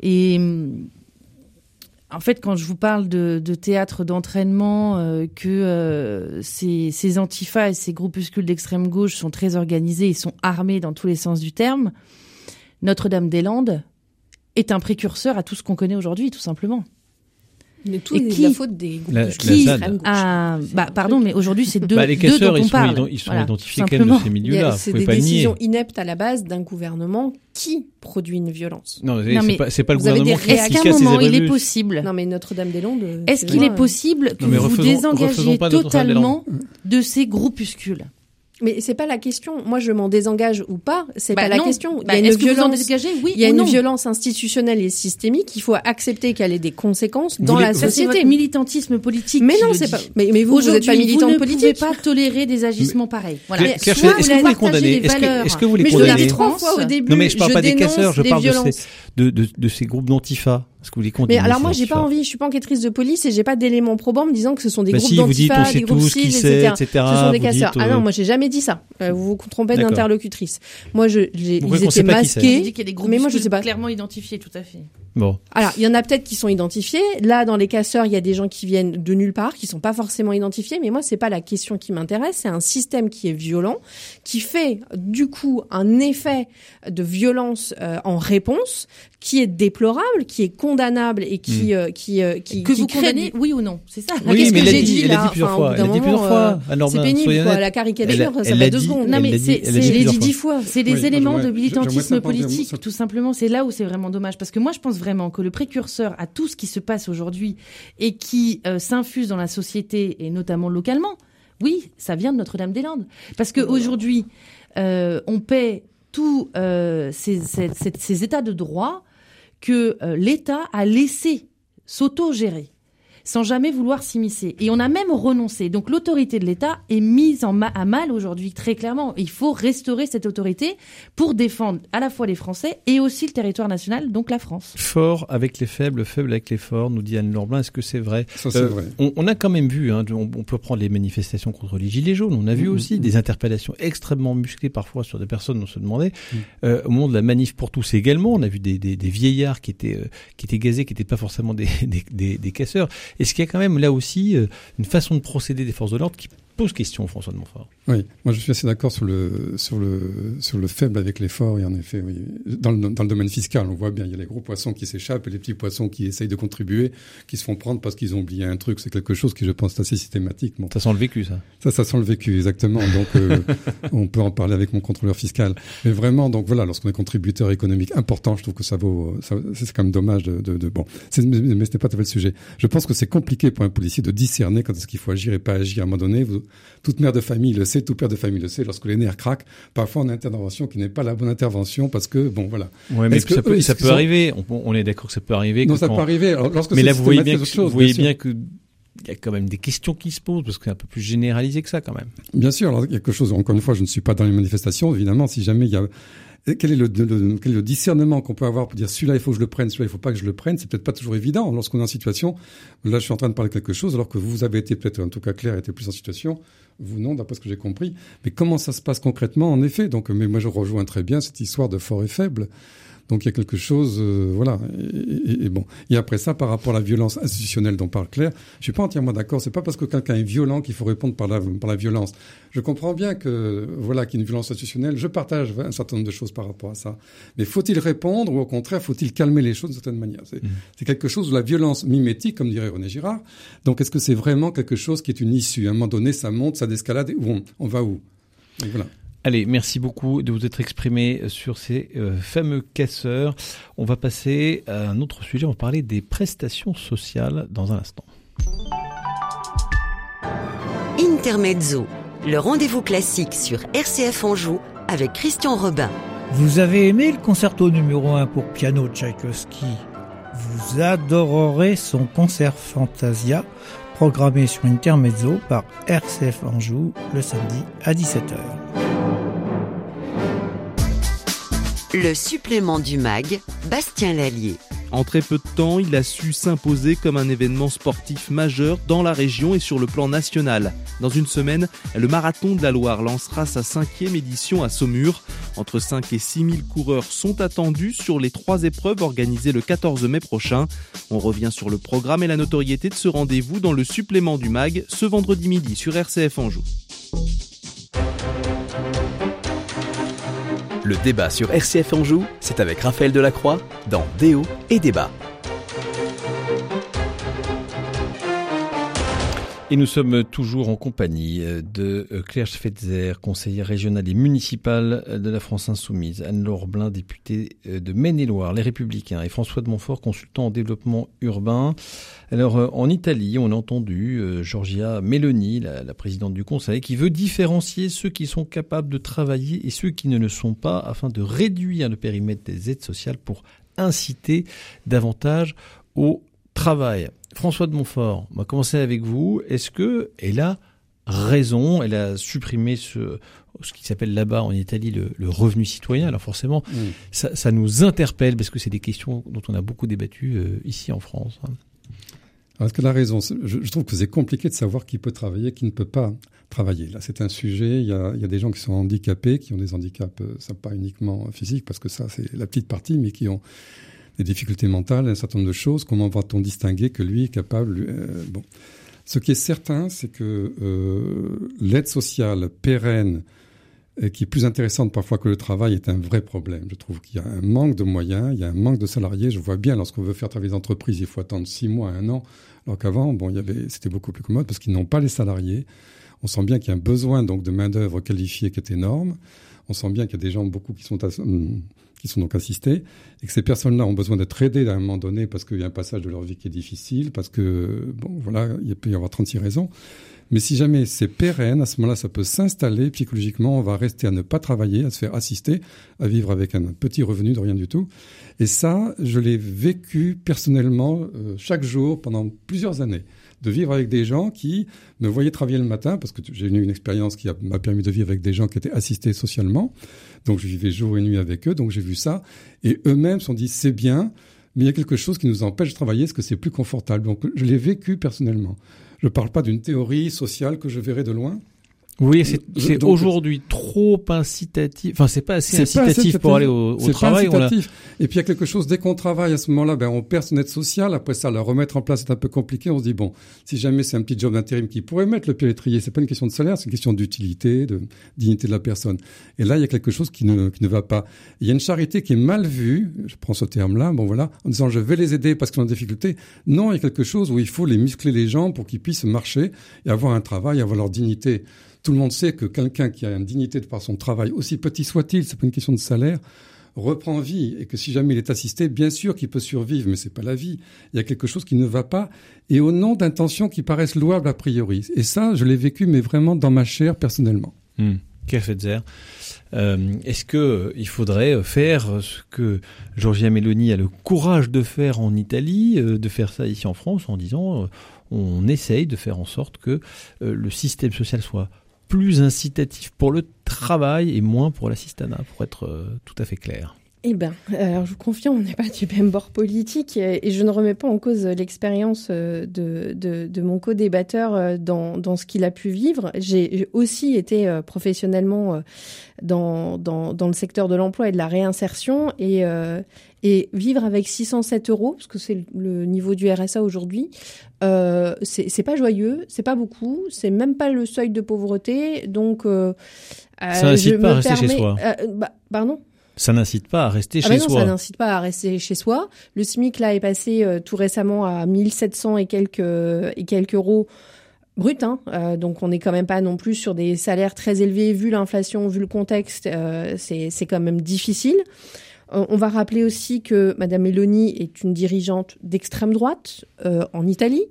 Et en fait, quand je vous parle de, théâtre d'entraînement, euh, que euh, ces, ces antifas et ces groupuscules d'extrême gauche sont très organisés, ils sont armés dans tous les sens du terme, Notre-Dame-des-Landes est un précurseur à tout ce qu'on connaît aujourd'hui, tout simplement. Mais tout Et est qui- la faute des groupes La- de la qui gauche. Ah, bah, pardon, mais aujourd'hui, c'est deux, Bah, les deux dont on ils sont, parle. ils sont Voilà, identifiés quand même de ces milieux-là. C'est des pas nier. décisions ineptes à la base d'un gouvernement qui produit une violence. Non, Non, c'est mais pas, c'est pas le vous avez gouvernement qui, Est-ce qu'à un moment, il est possible Non, mais Notre-Dame-des-Landes. euh, Est-ce qu'il est possible que vous vous désengagiez totalement de ces groupuscules? Mais c'est pas la question. Moi, je m'en désengage ou pas. C'est Bah pas la question. Il Bah, y a une Est-ce que vous en violence. dégagez Oui Il y a ou une non violence institutionnelle et systémique. Il faut accepter qu'elle ait des conséquences dans Vous la société. votre militantisme politique. Mais non, le c'est pas. Mais, mais vous, vous n'êtes pas militante vous ne politique. pouvez pas tolérer des agissements pareils. Voilà. Est-ce que vous les condamnez? les Est-ce que, est-ce que vous les Mais je condamnez dit trois fois au début. Non, mais je parle pas des casseurs, je parle de ces-. De, de, de ces groupes d'antifa Est-ce que vous les Mais alors moi, j'ai pas envie. Je suis pas enquêtrice de police et j'ai pas d'éléments probants me disant que ce sont des Bah groupes si, d'antifa, des groupes c'est, etc. etc. Ce sont des vous casseurs. dites, Ah euh, non, moi j'ai jamais dit ça. Euh, vous vous trompez d'interlocutrice. Moi, je, ils étaient masqués. Mais moi, je sais pas. clairement identifiés, tout à fait. Bon, Alors, il y en a peut-être qui sont identifiés. Là, dans les casseurs, il y a des gens qui viennent de nulle part, qui sont pas forcément identifiés. Mais moi, c'est pas la question qui m'intéresse. C'est un système qui est violent, qui fait du coup un effet de violence euh, en réponse, qui est déplorable, qui est condamnable et qui Hmm. euh, qui euh, qui, Que qui vous crée condamnez, oui ou non C'est ça. la Oui, qu'est-ce mais que elle a j'ai dit- dit là Enfin, Elle a dit plusieurs fois. euh, Alors, C'est pénible, quoi. La caricature, Elle a- ça elle a deux dit- secondes. Non, mais c'est- elle a dit c'est- Je l'ai dit dix fois. C'est des éléments de militantisme politique, tout simplement. C'est là où c'est vraiment dommage. Parce que moi, je pense vraiment que le précurseur à tout ce qui se passe aujourd'hui et qui euh, s'infuse dans la société, et notamment localement, oui, ça vient de Notre-Dame-des-Landes. Parce qu'aujourd'hui, euh, on paie tous euh, ces, ces- ces- ces états de droit que l'État a laissé s'auto-gérer sans jamais vouloir s'immiscer. Et on a même renoncé. Donc l'autorité de l'État est mise en ma- à mal aujourd'hui, très clairement. Il faut restaurer cette autorité pour défendre à la fois les Français et aussi le territoire national, donc la France. Fort avec les faibles, faible avec les forts, nous dit Anne Lorblin. Est-ce que c'est vrai? Ça, c'est Euh, vrai. on, on a quand même vu, hein, on, on peut prendre les manifestations contre les gilets jaunes, on a vu Mhm, aussi des interpellations extrêmement musclées parfois sur des personnes, on se demandait. Mhm. Euh, au moment de la manif pour tous également, on a vu des, des, des vieillards qui étaient, euh, qui étaient gazés, qui n'étaient pas forcément des, <laughs> des, des, des casseurs. Est-ce qu'il y a quand même là aussi euh, une façon de procéder des forces de l'ordre qui pose question, François de Montfort Oui, moi je suis assez d'accord sur le sur le sur le faible avec l'effort. Et en effet, oui, dans le dans le domaine fiscal, on voit bien, il y a les gros poissons qui s'échappent et les petits poissons qui essayent de contribuer, qui se font prendre parce qu'ils ont oublié un truc. C'est quelque chose qui, je pense, est assez systématique. Bon, Ça sent le vécu, ça. ça, ça sent le vécu exactement. Donc, euh, <laughs> on peut en parler avec mon contrôleur fiscal. Mais vraiment, donc voilà, lorsqu'on est contributeur économique important, je trouve que ça vaut. C'est quand même dommage de, de, de bon. Mais, mais ce n'est pas tout à fait le sujet. Je pense que c'est compliqué pour un policier de discerner quand est-ce qu'il faut agir et pas agir. À un moment donné, vous, toute mère de famille le sait, tout père de famille le sait. Lorsque les nerfs craquent, parfois on a une intervention qui n'est pas la bonne intervention parce que bon, voilà. Ouais, mais que ça peut, ça arriver. On, on est d'accord que ça peut arriver. Non, ça quand- peut arriver. Alors, lorsque Mais là, vous voyez bien que, autre vous chose, voyez bien sûr. bien que il y a quand même des questions qui se posent parce que c'est un peu plus généralisé que ça quand même. Bien sûr, alors, il y a quelque chose, encore une fois, je ne suis pas dans les manifestations, évidemment, si jamais il y a... Quel est le, le- quel est le discernement qu'on peut avoir pour dire celui-là il faut que je le prenne, celui-là il faut pas que je le prenne? C'est peut-être pas toujours évident lorsqu'on est en situation. Là, je suis en train de parler de quelque chose, alors que vous avez été peut-être, en tout cas Claire, était plus en situation. Vous non, d'après ce que j'ai compris. Mais comment ça se passe concrètement, en effet? Donc, mais moi je rejoins très bien cette histoire de fort et faible. Donc il y a quelque chose, euh, voilà. Et, et- et bon. Et après ça, par rapport à la violence institutionnelle dont parle Claire, je suis pas entièrement d'accord. C'est pas parce que quelqu'un est violent qu'il faut répondre par la, par la violence. Je comprends bien que voilà qu'il y a une violence institutionnelle. Je partage un certain nombre de choses par rapport à ça. Mais faut-il répondre ou au contraire faut-il calmer les choses d'une certaine manière? C'est Mhm. c'est quelque chose de la violence mimétique, comme dirait René Girard. Donc est-ce que c'est vraiment quelque chose qui est une issue? À un moment donné, ça monte, ça descalade, et où on, on va où? Donc, voilà. Allez, merci beaucoup de vous être exprimé sur ces euh, fameux casseurs. On va passer à un autre sujet. On va parler des prestations sociales dans un instant. Intermezzo, le rendez-vous classique sur RCF Anjou avec Christian Robin. Vous avez aimé le concerto numéro 1 pour piano de Tchaïkovski? Vous adorerez son concert Fantasia, programmé sur Intermezzo par RCF Anjou le samedi à 17h. Le supplément du MAG, Bastien Lallier. En très peu de temps, il a su s'imposer comme un événement sportif majeur dans la région et sur le plan national. Dans une semaine, le Marathon de la Loire lancera sa cinquième édition à Saumur. Entre 5 et 6 000 coureurs sont attendus sur les trois épreuves organisées le 14 mai prochain. On revient sur le programme et la notoriété de ce rendez-vous dans le supplément du MAG ce vendredi midi sur RCF Anjou. Le débat sur RCF Anjou, c'est avec Raphaël Delacroix dans Déo et Débat. Et nous sommes toujours en compagnie de Claire Schweitzer, conseillère régionale et municipale de la France Insoumise, Anne-Laure Blin, députée de Maine-et-Loire, Les Républicains, et François de Montfort, consultant en développement urbain. Alors, en Italie, on a entendu Georgia Meloni, la, présidente du Conseil, qui veut différencier ceux qui sont capables de travailler et ceux qui ne le sont pas, afin de réduire le périmètre des aides sociales pour inciter davantage au travail. François de Montfort, on va commencer avec vous. Est-ce que elle a raison? Elle a supprimé ce, ce qui s'appelle là-bas en Italie le, le, revenu citoyen. Alors forcément, mmh. ça, ça, nous interpelle parce que c'est des questions dont on a beaucoup débattu euh, ici en France. Est-ce qu'elle a raison? Je, je, trouve que c'est compliqué de savoir qui peut travailler, qui ne peut pas travailler. Là, c'est un sujet. Il y, a, il y, a, des gens qui sont handicapés, qui ont des handicaps, euh, ça pas uniquement physiques, parce que ça, c'est la petite partie, mais qui ont des difficultés mentales, un certain nombre de choses. Comment va-t-on distinguer que lui est capable euh, Bon, ce qui est certain, c'est que euh, l'aide sociale pérenne, qui est plus intéressante parfois que le travail, est un vrai problème. Je trouve qu'il y a un manque de moyens, il y a un manque de salariés. Je vois bien, lorsqu'on veut faire travailler des entreprises, il faut attendre six mois, un an, alors qu'avant, bon, il y avait, c'était beaucoup plus commode parce qu'ils n'ont pas les salariés. On sent bien qu'il y a un besoin donc de main d'œuvre qualifiée qui est énorme. On sent bien qu'il y a des gens beaucoup qui sont qui sont donc assistés, et que ces personnes-là ont besoin d'être aidées à un moment donné parce qu'il y a un passage de leur vie qui est difficile, parce que, bon, voilà, il peut y avoir 36 raisons. Mais si jamais c'est pérenne, à ce moment-là, ça peut s'installer psychologiquement, on va rester à ne pas travailler, à se faire assister, à vivre avec un petit revenu de rien du tout. Et ça, je l'ai vécu personnellement euh, chaque jour pendant plusieurs années de vivre avec des gens qui me voyaient travailler le matin, parce que j'ai eu une expérience qui m'a permis de vivre avec des gens qui étaient assistés socialement. Donc je vivais jour et nuit avec eux, donc j'ai vu ça. Et eux-mêmes se sont dit, c'est bien, mais il y a quelque chose qui nous empêche de travailler, est-ce que c'est plus confortable? Donc je l'ai vécu personnellement. Je ne parle pas d'une théorie sociale que je verrai de loin. Oui, c'est aujourd'hui trop incitatif. Enfin, c'est pas assez incitatif pour aller au, au travail. Pas incitatif. Et puis il y a quelque chose dès qu'on travaille à ce moment-là, ben on perd son aide sociale. Après ça, la remettre en place c'est un peu compliqué. On se dit bon, si jamais c'est un petit job d'intérim qui pourrait mettre le pied à l'étrier, c'est pas une question de salaire, c'est une question d'utilité, de dignité de la personne. Et là, il y a quelque chose qui ne qui ne va pas. Il y a une charité qui est mal vue. Je prends ce terme-là. Bon voilà, en disant je vais les aider parce qu'ils ont des difficultés. Non, il y a quelque chose où il faut les muscler les gens pour qu'ils puissent marcher et avoir un travail, avoir leur dignité. Tout le monde sait que quelqu'un qui a une dignité de par son travail, aussi petit soit-il, c'est pas une question de salaire, reprend vie et que si jamais il est assisté, bien sûr qu'il peut survivre, mais c'est pas la vie. Il y a quelque chose qui ne va pas et au nom d'intentions qui paraissent louables a priori. Et ça, je l'ai vécu, mais vraiment dans ma chair personnellement. Mmh. Euh, Est-ce que euh, il faudrait faire ce que Giorgia Meloni a le courage de faire en Italie, euh, de faire ça ici en France, en disant euh, on essaye de faire en sorte que euh, le système social soit plus incitatif pour le travail et moins pour l'assistanat, pour être euh, tout à fait clair. Eh bien, alors je vous confirme, on n'est pas du même bord politique et je ne remets pas en cause l'expérience de, de, de, mon co-débatteur dans, dans ce qu'il a pu vivre. J'ai aussi été professionnellement dans, dans, dans le secteur de l'emploi et de la réinsertion et, et vivre avec 607 euros, parce que c'est le niveau du RSA aujourd'hui, euh, c'est pas joyeux, c'est pas beaucoup, c'est même pas le seuil de pauvreté, donc euh, ça n'incite pas à rester chez soi. Euh, bah, pardon? Ça n'incite pas à rester ah chez bah non, soi. Ça n'incite pas à rester chez soi. Le SMIC là est passé euh, tout récemment à 1700 et quelques et quelques euros brut, hein. Euh, donc on n'est quand même pas non plus sur des salaires très élevés vu l'inflation, vu le contexte, euh, c'est c'est quand même difficile. Euh, on va rappeler aussi que Madame Meloni est une dirigeante d'extrême droite euh, en Italie.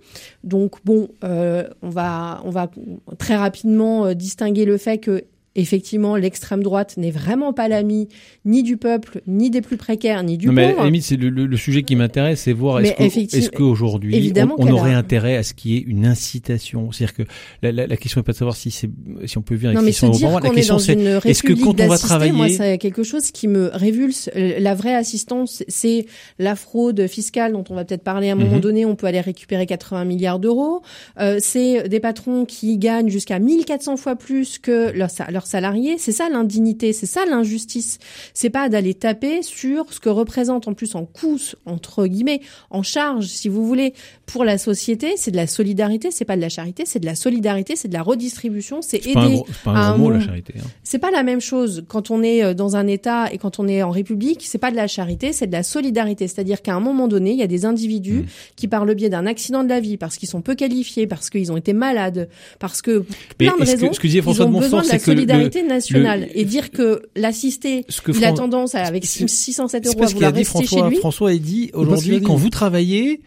Donc bon, euh, on va on va très rapidement distinguer le fait que effectivement, l'extrême droite n'est vraiment pas l'ami ni du peuple, ni des plus précaires, ni du non, mais pauvre. limite, c'est le, le, le, sujet qui m'intéresse, c'est voir est-ce Mais est qu'aujourd'hui on, aurait a- intérêt à ce qu'il y ait une incitation? C'est-à-dire que la, la, la question n'est pas de savoir si c'est si on peut vivre avec Non, mais 600 se euros dire. La question c'est est-ce que quand on va travailler, moi, c'est quelque chose qui me révulse. Euh, La vraie assistance, c'est la fraude fiscale dont on va peut-être parler à un moment Mhm. donné. On peut aller récupérer 80 milliards d'euros. Euh, c'est des patrons qui gagnent jusqu'à 1400 fois plus que leurs sa- leurs salariés. C'est ça l'indignité, c'est ça l'injustice. C'est pas d'aller taper sur ce que représente en plus en coût, entre guillemets, en charge, si vous voulez, pour la société. C'est de la solidarité, c'est pas de la charité, c'est de la solidarité, c'est de la redistribution, c'est c'est pas un aider gros, pas à un gros mot la charité. hein. c'est pas la même chose quand on est euh, dans un État et quand on est en République. C'est pas de la charité, c'est de la solidarité. C'est-à-dire qu'à un moment donné, il y a des individus Mm. qui, par le biais d'un accident de la vie, parce qu'ils sont peu qualifiés, parce qu'ils ont été malades, parce que pour Mais plein de est-ce que- raisons, ce que disait ils ont de besoin Montfort, de la que le- solidarité nationale. le- et dire que l'assisté, il a tendance à, avec c'est- 607 C'est euros à vouloir dit rester chez François. lui. François a dit aujourd'hui quand vous travaillez,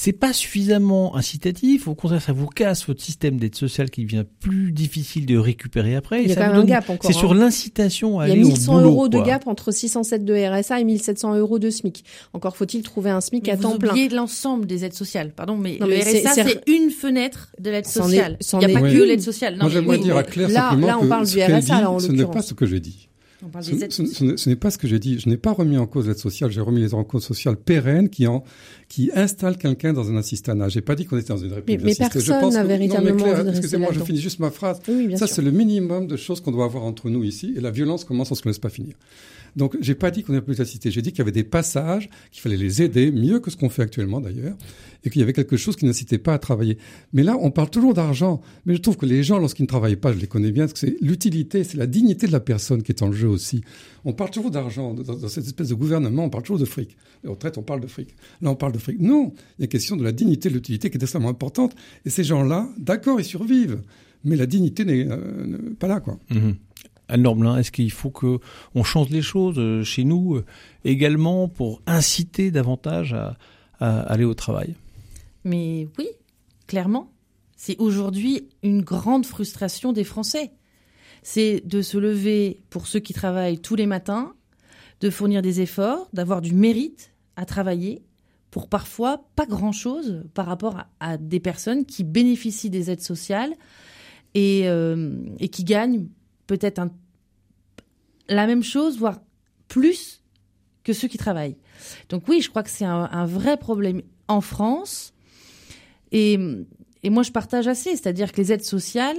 c'est pas suffisamment incitatif. Au contraire, ça vous casse votre système d'aide sociale qui devient plus difficile de récupérer après. Il y a quand vous même un gap encore. C'est hein. sur l'incitation à Il y a aller au 1100 boulot, euros de gap entre 607 de RSA et 1700 euros de SMIC. Encore faut-il trouver un SMIC Mais à vous temps plein. oubliez l'ensemble des aides sociales, pardon, mais Non, le mais RSA, c'est- une fenêtre de l'aide est- sociale. Il n'y a est- pas Oui. que l'aide sociale. Non, Moi, j'aimerais oui, dire à Claire là- simplement là, on que parle ce du RSA, dit, là, en ce n'est pas ce que j'ai dit. On parle Ce, des aides ce- ce n'est- ce n'est pas ce que j'ai dit. Je n'ai pas remis en cause l'aide sociale. J'ai remis les en cause sociales pérennes qui en qui installent quelqu'un dans un assistanat. J'ai pas dit qu'on était dans une république mais. Je personne pense n'a mais véritablement Excusez-moi, je finis juste ma phrase. Oui, Ça, c'est le minimum de choses qu'on doit avoir entre nous ici. Et la violence commence, on se laisse pas finir. Donc, j'ai pas dit qu'on est plus assisté. J'ai dit qu'il y avait des passages, qu'il fallait les aider, mieux que ce qu'on fait actuellement d'ailleurs, et qu'il y avait quelque chose qui n'incitait pas à travailler. Mais là, on parle toujours d'argent. Mais je trouve que les gens, lorsqu'ils ne travaillent pas, je les connais bien, parce que c'est l'utilité, c'est la dignité de la personne qui est en jeu aussi. On parle toujours d'argent. Dans, cette espèce de gouvernement, on parle toujours de fric. Les retraites, on parle de fric. Là, on parle de fric. Non, il y a question de la dignité, de l'utilité qui est extrêmement importante. Et ces gens-là, d'accord, ils survivent. Mais la dignité n'est euh, pas là, quoi. Mhm. Anne Norblin, est-ce qu'il faut que on change les choses euh, chez nous euh, également pour inciter davantage à, aller au travail? Mais oui, clairement. C'est aujourd'hui une grande frustration des Français. C'est de se lever pour ceux qui travaillent tous les matins, de fournir des efforts, d'avoir du mérite à travailler pour parfois pas grand-chose par rapport à, des personnes qui bénéficient des aides sociales et, euh, et qui gagnent peut-être un- la même chose, voire plus que ceux qui travaillent. Donc oui, je crois que c'est un, un vrai problème en France. Et, et moi, je partage assez, c'est-à-dire que les aides sociales,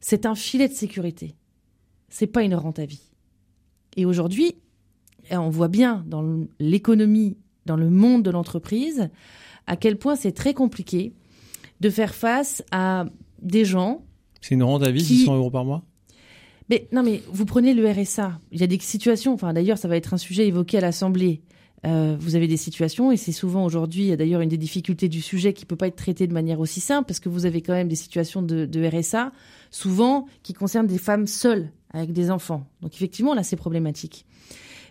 c'est un filet de sécurité. C'est pas une rente à vie. Et aujourd'hui, on voit bien dans l'économie, dans le monde de l'entreprise, à quel point c'est très compliqué de faire face à des gens C'est une rente à vie, Qui- 600 euros par mois? Mais non, mais vous prenez le RSA. Il y a des situations. Enfin, d'ailleurs, ça va être un sujet évoqué à l'Assemblée. Euh, vous avez des situations, et c'est souvent aujourd'hui, d'ailleurs, une des difficultés du sujet qui peut pas être traité de manière aussi simple, parce que vous avez quand même des situations de, RSA, souvent qui concernent des femmes seules avec des enfants. Donc effectivement, là, c'est problématique.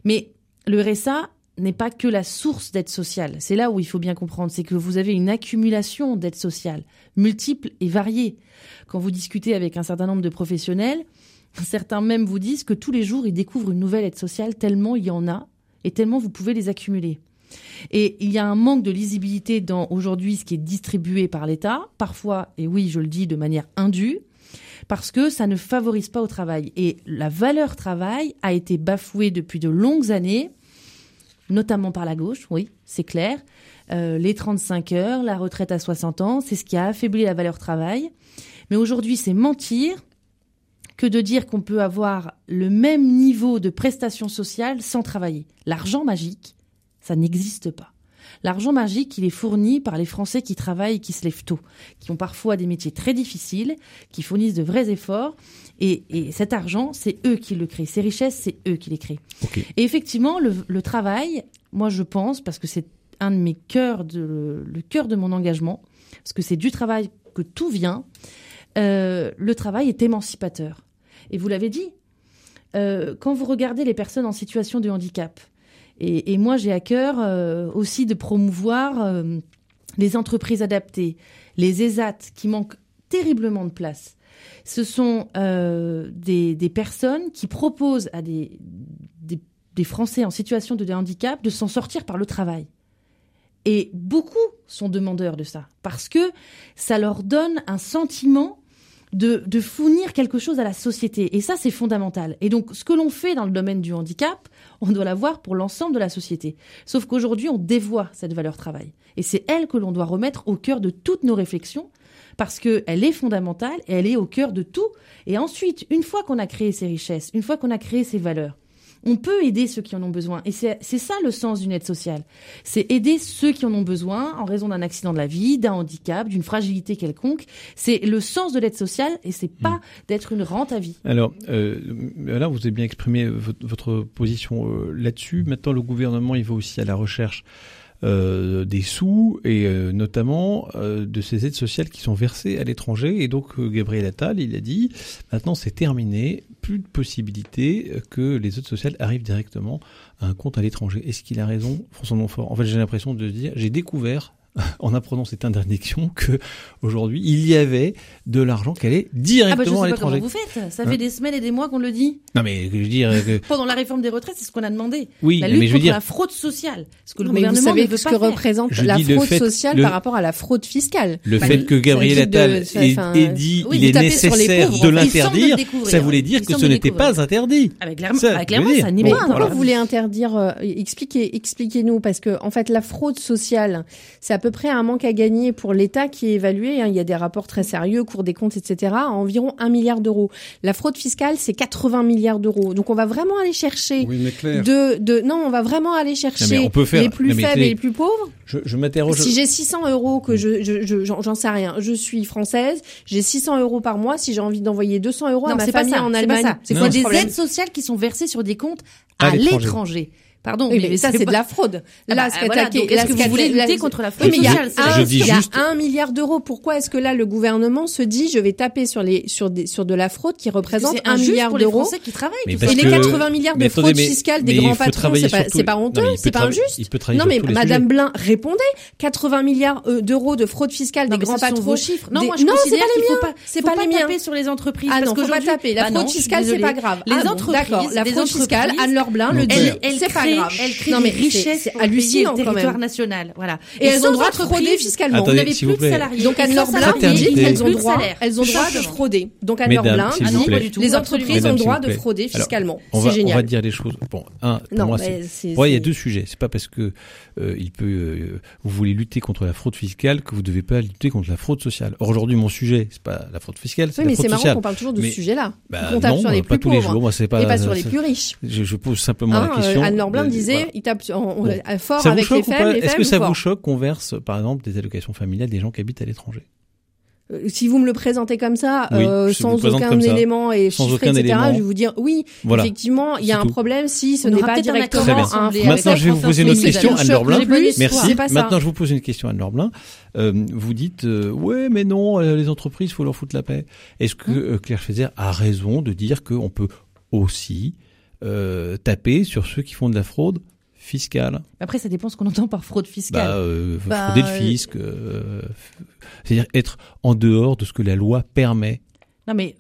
Mais le RSA n'est pas que la source d'aide sociale. C'est là où il faut bien comprendre, c'est que vous avez une accumulation d'aides sociales, multiples et variées. Quand vous discutez avec un certain nombre de professionnels, Certains même vous disent que tous les jours, ils découvrent une nouvelle aide sociale tellement il y en a et tellement vous pouvez les accumuler. Et il y a un manque de lisibilité dans aujourd'hui ce qui est distribué par l'État, parfois, et oui, je le dis de manière indue, parce que ça ne favorise pas au travail. Et la valeur travail a été bafouée depuis de longues années, notamment par la gauche, oui, c'est clair. Euh, les 35 heures, la retraite à 60 ans, c'est ce qui a affaibli la valeur travail. Mais aujourd'hui, c'est mentir que de dire qu'on peut avoir le même niveau de prestations sociales sans travailler. L'argent magique, ça n'existe pas. L'argent magique, il est fourni par les Français qui travaillent et qui se lèvent tôt, qui ont parfois des métiers très difficiles, qui fournissent de vrais efforts, et, et cet argent, c'est eux qui le créent. Ces richesses, c'est eux qui les créent. Et effectivement, le, le travail, moi je pense, parce que c'est un de mes cœurs, de, le cœur de mon engagement, parce que c'est du travail que tout vient, euh, le travail est émancipateur. Et vous l'avez dit, euh, quand vous regardez les personnes en situation de handicap, et, moi j'ai à cœur euh, aussi de promouvoir euh, les entreprises adaptées, les ESAT qui manquent terriblement de place. Ce sont des, personnes qui proposent à des Français en situation de handicap de s'en sortir par le travail. Et beaucoup sont demandeurs de ça, parce que ça leur donne un sentiment de, fournir quelque chose à la société. Et ça, c'est fondamental. Et donc, ce que l'on fait dans le domaine du handicap, on doit l'avoir pour l'ensemble de la société. Sauf qu'aujourd'hui, on dévoie cette valeur travail. Et c'est elle que l'on doit remettre au cœur de toutes nos réflexions, parce qu'elle est fondamentale et elle est au cœur de tout. Et ensuite, une fois qu'on a créé ces richesses, une fois qu'on a créé ces valeurs, on peut aider ceux qui en ont besoin. Et c'est ça le sens d'une aide sociale. C'est aider ceux qui en ont besoin en raison d'un accident de la vie, d'un handicap, d'une fragilité quelconque. C'est le sens de l'aide sociale et c'est pas d'être une rente à vie. Alors, euh, là, vous avez bien exprimé votre, votre position euh, là-dessus. Maintenant, le gouvernement, il va aussi à la recherche euh, des sous et euh, notamment euh, de ces aides sociales qui sont versées à l'étranger. Et donc Gabriel Attal, il a dit maintenant c'est terminé, plus de possibilité que les aides sociales arrivent directement à un compte à l'étranger. Est-ce qu'il a raison, François Montfort? En fait, j'ai l'impression de dire j'ai découvert en apprenant cette interdiction que aujourd'hui il y avait de l'argent qui allait directement ah bah à l'étranger. Vous faites, ça fait hein des semaines et des mois qu'on le dit. Non mais je veux dire que... <laughs> pendant la réforme des retraites, c'est ce qu'on a demandé. Oui, la lutte mais je contre veux dire... la fraude sociale, ce que le Non, mais gouvernement vous savez ne veut ce pas que faire. représente Je la fraude fait- sociale le- par rapport à la fraude fiscale. Le Bah, fait que Gabriel de- Attal ait, enfin, ait dit oui, il est nécessaire pauvres. de l'interdire, ça voulait dire que ce n'était pas interdit. Ah, clairement, Ça, ah, clairement, ça dire. n'est pas. pourquoi vous voulez interdire euh, Expliquez, expliquez-nous parce que en fait la fraude sociale, à peu près un manque à gagner pour l'État qui est évalué. hein, il y a des rapports très sérieux, Cour des comptes, etc. à environ un milliard d'euros. La fraude fiscale, c'est 80 milliards d'euros. Donc on va vraiment aller chercher Oui, de, de non, on va vraiment aller chercher mais on peut faire- les plus faibles et les plus pauvres. Je, je m'interroge. Si j'ai 600 euros que je, je, je- j'en j'en sais rien, je suis française, j'ai 600 euros par mois. Si j'ai envie d'envoyer 200 euros à Non, ma c'est pas ça. en Allemagne, ça. c'est quoi des problème aides sociales qui sont versées sur des comptes À à l'étranger? Pardon, Oui, mais, ça c'est pas- de la fraude. Ah Là, bah, ce voilà, qu'attaquer- donc là, est-ce que vous voulez lutter contre la Oui, fraude mais il y a, sociale un, Je il y a juste- un milliard d'euros. Pourquoi est-ce que là le gouvernement se dit je vais taper sur les sur des sur de la fraude qui que représente un milliard pour les d'euros Français qui travaillent. Et les que- 80 milliards de fraude fiscale des grands patrons, c'est pas honteux, c'est peut pas injuste. Non mais Madame. Blin, répondez. 80 milliards euh, d'euros de fraude fiscale des grands ce sont patrons. vos chiffres. Non, moi je considère pas les qu'il faut miens. pas, C'est pas les miens. taper sur les entreprises. Ah parce non, faut pas taper. La Bah fraude je fiscale, c'est pas grave. Les Ah entreprises, d'accord. La fraude fiscale, Anne-Laure Blin le dit. C'est pas Non des mais c'est- richesses c'est pour le pays et hallucinant le quand territoire même. national. Voilà. Et elles ont le droit de frauder fiscalement. Vous n'avez plus de salariés. Donc Anne-Laure Blin dit qu'elles ont plus de droit, elles ont droit de frauder. Donc Anne-Laure Blin Ah tout. les entreprises Mesdames, ont le droit de frauder fiscalement. On C'est va, on génial. va dire les choses. Bon, un, pour Non, moi, il y a deux sujets. C'est pas parce que euh, il peut, euh, vous voulez lutter contre la fraude fiscale que vous devez pas lutter contre la fraude sociale. Or, aujourd'hui, mon sujet, c'est pas la fraude fiscale, c'est Oui, mais c'est marrant qu'on parle toujours de Mais- ce sujet-là. Bah, tape non, sur les pas plus tous les jours. Moi, c'est pas. et pas sur les plus riches. Je, je pose simplement la question. euh, Blin de- disait, voilà. il tape on- on- Bon. euh, fort Ça avec les les Est-ce que ça ou vous choque qu'on verse, par exemple, des allocations familiales des gens qui habitent à l'étranger Euh, Si vous me le présentez comme ça, Oui, euh, sans aucun ça. élément et Sans chiffré, aucun etc., élément. je vais vous dire oui, Voilà. effectivement, il y a un tout. problème si ce On n'est pas directement un. Maintenant, je vais vous poser une autre question, c'est Anne-Laure une Blin. choc, plus Merci. Maintenant, je vous pose une question, Anne-Laure Blin. Euh, vous dites, euh, ouais, mais non, euh, les entreprises, faut leur foutre la paix. Est-ce que Hein euh, Claire Chaiser a raison de dire qu'on peut aussi euh, taper sur ceux qui font de la fraude fiscale Après, ça dépend ce qu'on entend par fraude fiscale. bah, euh, Bah, frauder le euh, fisc, euh, c'est-à-dire être en dehors de ce que la loi permet. Non, mais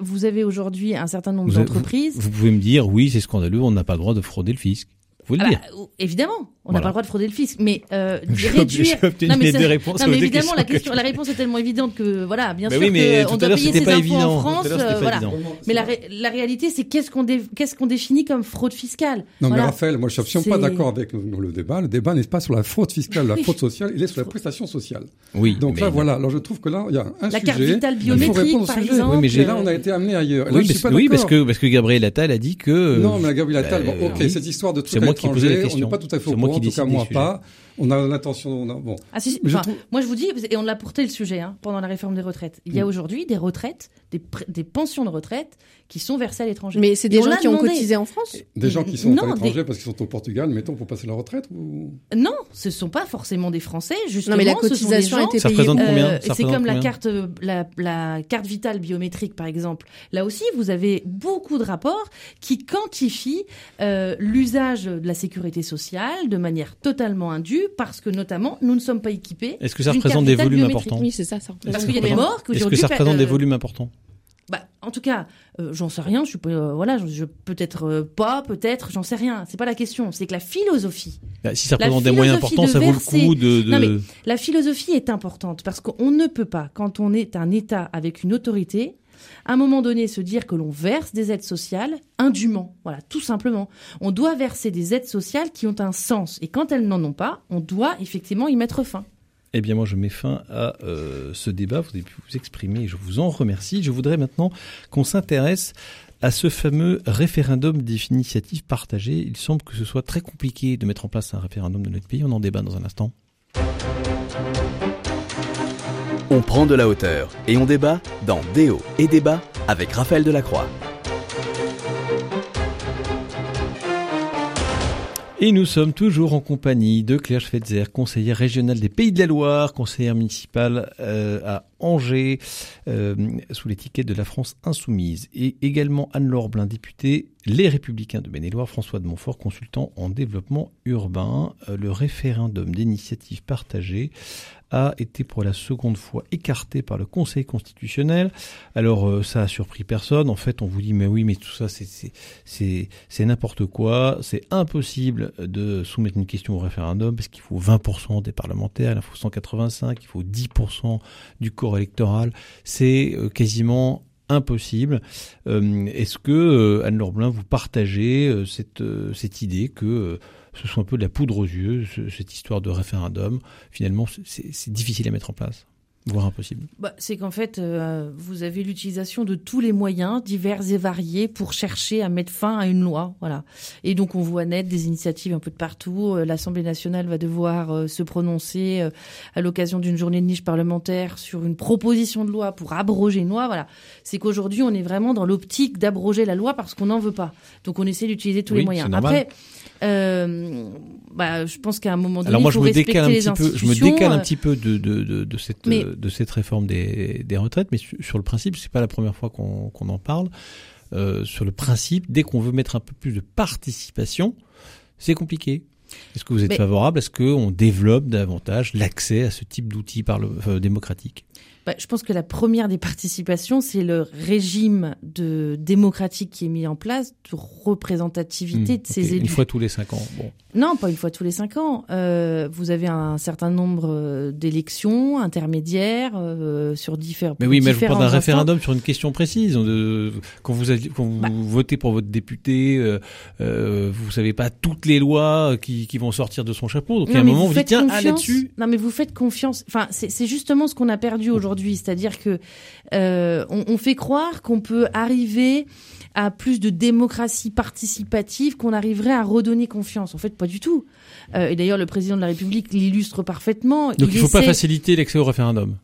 vous avez aujourd'hui un certain nombre Vous d'entreprises. Vous pouvez me dire, oui, c'est scandaleux, on n'a pas le droit de frauder le fisc. Vous le Ah dire. bah, euh, évidemment, on Voilà. n'a pas le droit de frauder le fisc, mais euh, <laughs> J'ai réduire. Non, mais ça- deux réponses Non, mais évidemment, la que question, la réponse est tellement évidente que voilà, bien Bah sûr oui, mais qu'on tout à doit payer ses pas impôts évident. en France. Euh, pas voilà. évident. Mais la, ré- la réalité, c'est qu'est-ce qu'on dé- qu'est-ce qu'on définit comme fraude fiscale? Non, mais. Raphaël, moi je suis absolument pas d'accord avec le, le débat. Le débat n'est pas sur la fraude fiscale, la fraude sociale, il est sur la prestation sociale. Oui, Donc là, voilà. Alors je trouve que là, il y a un La sujet. carte vitale biométrique, par exemple. Mais là, on a été amené ailleurs. Oui, parce, que parce que Gabriel Attal a dit que Non, mais Gabriel Attal, bon, ok, cette histoire de qui posais la l'étranger, on n'est pas tout à fait au moi courant, qui en tout cas moi pas. On a l'intention, on a- bon. Ah, si, si. Mais je Enfin, trouve- Moi, je vous dis, et on l'a porté le sujet hein, pendant la réforme des retraites. Il y a Mm. aujourd'hui des retraites, des, pensions de retraite qui sont versées à l'étranger. Mais c'est des gens qui ont cotisé en France Des gens qui sont Non, à l'étranger des- parce qu'ils sont au Portugal, mettons, pour passer la retraite ou... Non, ce sont pas forcément des Français, justement. Non, mais la cotisation a gens été Ça payée. représente où combien Euh, Ça c'est comme la carte, euh, la, la carte vitale biométrique, par exemple. Là aussi, vous avez beaucoup de rapports qui quantifient euh, l'usage de la sécurité sociale de manière totalement indue parce que notamment nous ne sommes pas équipés. Est-ce que ça représente des volumes importants Oui, c'est ça. ça représente Parce qu'il y a combien des morts Est-ce que ça représente des euh, volumes importants en tout cas, euh, j'en sais rien. Je suis euh, voilà, je, je- peut-être euh, pas, peut-être, j'en sais rien. C'est pas la question. C'est que la philosophie, Bah, Si ça La représente des moyens philosophie importants, de ça vaut le coup de... de- Non, mais la philosophie est importante parce qu'on ne peut pas, quand on est un État avec une autorité, à un moment donné se dire que l'on verse des aides sociales indûment. Voilà, tout simplement. On doit verser des aides sociales qui ont un sens. Et quand elles n'en ont pas, on doit effectivement y mettre fin. Eh bien, moi, je mets fin à euh, ce débat. Vous avez pu vous exprimer je vous en remercie. Je voudrais maintenant qu'on s'intéresse à ce fameux référendum d'initiative partagée. Il semble que ce soit très compliqué de mettre en place un référendum de notre pays. On en débat dans un instant. On prend de la hauteur et on débat dans Déo et débat avec Raphaël Delacroix. Et nous sommes toujours en compagnie de Claire Schweitzer, conseillère régionale des Pays de la Loire, conseillère municipale euh, à Angers, euh, sous l'étiquette de la France Insoumise. Et également Anne-Laure Blin, députée Les Républicains de Maine-et-Loire, François de Montfort, consultant en développement urbain. Euh, le référendum d'initiative partagée a été pour la seconde fois écarté par le Conseil constitutionnel. Alors euh, ça a surpris personne. En fait, on vous dit mais oui, mais tout ça c'est n'importe quoi. C'est impossible de soumettre une question au référendum parce qu'il faut 20% des parlementaires, il faut 185, il faut 10% du corps électoral. C'est euh, quasiment impossible. Euh, Est-ce que Anne-Laure Blin, vous partagez cette idée que ce soit un peu de la poudre aux yeux, ce- cette histoire de référendum. Finalement, c'est- difficile à mettre en place, voire impossible. Bah, c'est qu'en fait, euh, vous avez l'utilisation de tous les moyens divers et variés pour chercher à mettre fin à une loi, voilà. Et donc on voit naître des initiatives un peu de partout. Euh, L'Assemblée nationale va devoir euh, se prononcer à l'occasion d'une journée de niche parlementaire sur une proposition de loi pour abroger une loi, voilà. C'est qu'aujourd'hui on est vraiment dans l'optique d'abroger la loi parce qu'on n'en veut pas. Donc on essaie d'utiliser tous Oui, les moyens. Après, euh, bah, je pense qu'à un moment donné, Alors moi, je me décale un les petit peu, je me institutions, décale un euh, petit peu de de de, de cette Mais- de cette réforme des des retraites, mais sur, sur le principe, c'est pas la première fois qu'on qu'on en parle. Euh, sur le principe, dès qu'on veut mettre un peu plus de participation, c'est compliqué. Est-ce que vous êtes Mais- favorable? À ce qu'on développe davantage l'accès à ce type d'outils parle- euh, démocratiques? Bah, je pense que la première des participations, c'est le régime de démocratique qui est mis en place de représentativité Hmm, de ces ok, élus. Une fois tous les cinq ans. Bon. Non, pas une fois tous les cinq ans. Euh, vous avez un certain nombre euh, d'élections intermédiaires euh, sur différents. Mais oui, mais je vous parle d'un référendum sur une question précise. De, quand vous, quand vous Bah. votez pour votre député, euh, vous savez pas toutes les lois qui, qui vont sortir de son chapeau. Donc, Non, à un moment, vous dites, faites tiens, ah, confiance. là-dessus. Non, mais vous faites confiance. Enfin, c'est justement ce qu'on a perdu aujourd'hui, c'est-à-dire que euh, on, on fait croire qu'on peut arriver à plus de démocratie participative, qu'on arriverait à redonner confiance. En fait, pas du tout. Euh, et d'ailleurs, le président de la République l'illustre parfaitement. Donc, il faut pas faciliter l'accès au référendum.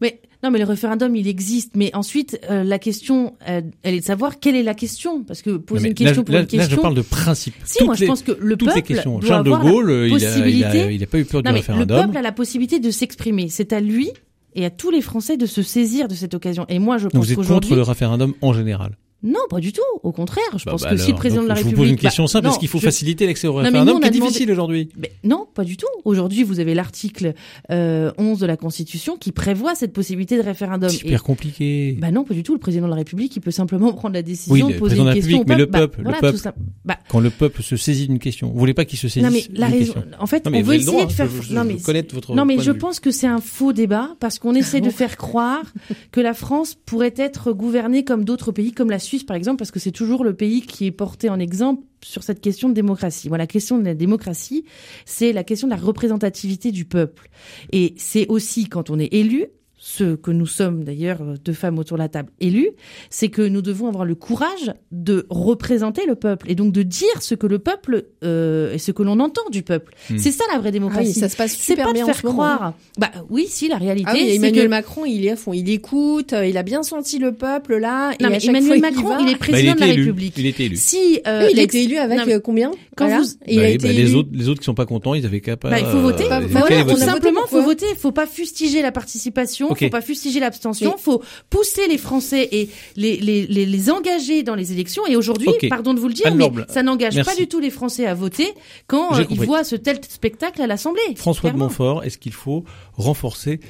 Mais non, mais le référendum, il existe. Mais ensuite, euh, la question, euh, elle est de savoir quelle est la question, parce que poser une question là, pour là- une là, question. je parle de principe. Si, Toutes moi, je pense que le peuple doit Charles de avoir Gaulle, il a, il, a, possibilité- il a pas eu peur du mais le référendum. peuple a la possibilité de s'exprimer. C'est à lui et à tous les Français de se saisir de cette occasion. Et moi, je pense vous êtes qu'aujourd'hui, contre le référendum en général. Non, pas du tout. Au contraire, je Bah, pense bah que si le président de la je République, vous pose une bah, question simple. non, Est-ce qu'il faut je- faciliter l'accès au référendum qui est demandé- difficile aujourd'hui? Non, pas du tout. Aujourd'hui, vous avez l'article euh, 11 de la Constitution qui prévoit cette possibilité de référendum. Et- hyper compliqué. Bah non, pas du tout. Le président de la République, il peut simplement <laughs> prendre la décision Oui, de le poser de une la question. mais le Bah, peuple, le peuple. ça. Bah, Quand le peuple se saisit d'une question. Vous voulez pas qu'il se saisisse non mais la d'une raison, question? en fait, Non, on veut essayer droit, de faire. je- je- non je mais connais votre non mais je de pense que c'est un faux débat parce qu'on <laughs> essaie de faire croire que la France pourrait être gouvernée comme d'autres pays, comme la Suisse par exemple, parce que c'est toujours le pays qui est porté en exemple sur cette question de démocratie. Voilà, la question de la démocratie, c'est la question de la représentativité du peuple. Et c'est aussi quand on est élu, ce que nous sommes d'ailleurs deux femmes autour de la table élues, c'est que nous devons avoir le courage de représenter le peuple et donc de dire ce que le peuple euh, et ce que l'on entend du peuple. Hmm. C'est ça la vraie Ah démocratie. oui, ça se passe c'est super pas de bien en faire moment. hein. croire. Bah oui, si la réalité. Ah oui, c'est Emmanuel que... Macron, il est à fond, il écoute, euh, il a bien senti le peuple là. Non, et mais Emmanuel Macron, va. il est Bah, il président de était la élu. République. Il était élu. Si euh, Oui, il a été élu avec Non, mais combien quand Voilà. vous- il a Bah, été bah, élu. les autres, les autres qui sont pas contents, ils avaient qu'à pas. Bah, il faut voter. euh, Bah, voilà, est tout simplement, faut voter. Il faut pas fustiger la participation. il faut pas fustiger l'abstention, faut pousser les Français et les, les, les, les engager dans les élections. Et aujourd'hui, pardon de vous le dire, mais ça n'engage pas du tout les Français à voter quand ils voient ce tel spectacle à l'Assemblée. François de. Montfort, est-ce qu'il faut renforcer,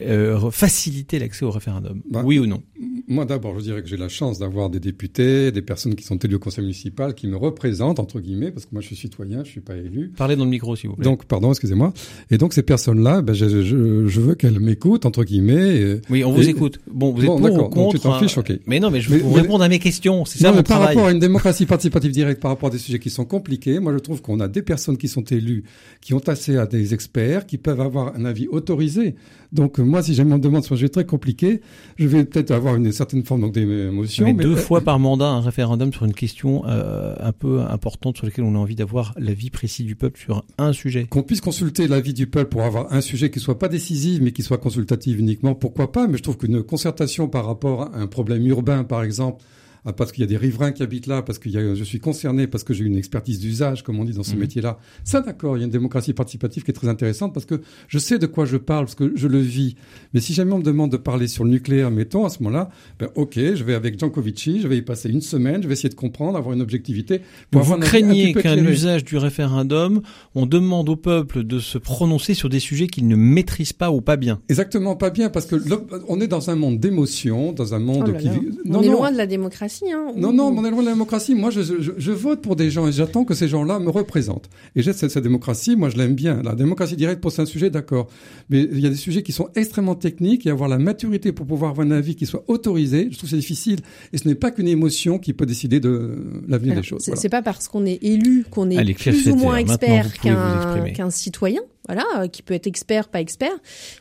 euh, faciliter l'accès au référendum Bah, Oui ou non? Moi, d'abord, je dirais que j'ai la chance d'avoir des députés, des personnes qui sont élues au conseil municipal, qui me représentent, entre guillemets, parce que moi, je suis citoyen, je suis pas élu. Parlez dans le micro, s'il vous plaît. Donc, pardon, excusez-moi. Et donc, ces personnes-là, ben, je, je, je veux qu'elles m'écoutent, entre guillemets. et- oui, on vous et- écoute. Bon, vous êtes Bon, pour ou d'accord, donc contre tu t'en fiches, ok. Mais non, mais je veux vous mais- répondre à mes questions. C'est ça mon mais par travail. rapport à une démocratie participative directe, par rapport à des sujets qui sont compliqués, moi je trouve qu'on a des personnes qui sont élues, qui ont accès à des experts, qui peuvent avoir un avis autorisé. Donc moi, si jamais on me demande sur un sujet très compliqué, je vais peut-être avoir une certaine forme d'émotion. Mais mais- deux fois par mandat un référendum sur une question euh, un peu importante sur laquelle on a envie d'avoir l'avis précis du peuple sur un sujet. Qu'on puisse consulter l'avis du peuple pour avoir un sujet qui soit pas décisif, mais qui soit consultatif uniquement, pourquoi pas Mais je trouve qu'une concertation par rapport à un problème urbain, par exemple, parce qu'il y a des riverains qui habitent là, parce que je suis concerné, parce que j'ai une expertise d'usage, comme on dit dans ce Mhm. métier-là. Ça, d'accord, il y a une démocratie participative qui est très intéressante parce que je sais de quoi je parle, parce que je le vis. Mais si jamais on me demande de parler sur le nucléaire, mettons, à ce moment-là, ben, ok, je vais avec Jancovici, je vais y passer une semaine, je vais essayer de comprendre, avoir une objectivité. Pour Vous craignez qu'un usage du référendum, on demande au peuple de se prononcer sur des sujets qu'il ne maîtrise pas ou pas bien. Exactement, pas bien, parce que on est dans un monde d'émotions, dans un monde Oh là qui... là. vit- on est loin de la démocratie. Hein. Non, non, on est loin de la démocratie. Moi, je, je, je vote pour des gens et j'attends que ces gens-là me représentent. Et j'ai cette, cette démocratie, moi, je l'aime bien. La démocratie directe, pour un sujet, d'accord. Mais il y a des sujets qui sont extrêmement techniques et avoir la maturité pour pouvoir avoir un avis qui soit autorisé, je trouve que c'est difficile. Et ce n'est pas qu'une émotion qui peut décider de l'avenir des choses. C'est Voilà. c'est pas parce qu'on est élu qu'on est Allez, plus ou moins expert qu'un citoyen, voilà, euh, qui peut être expert, pas expert.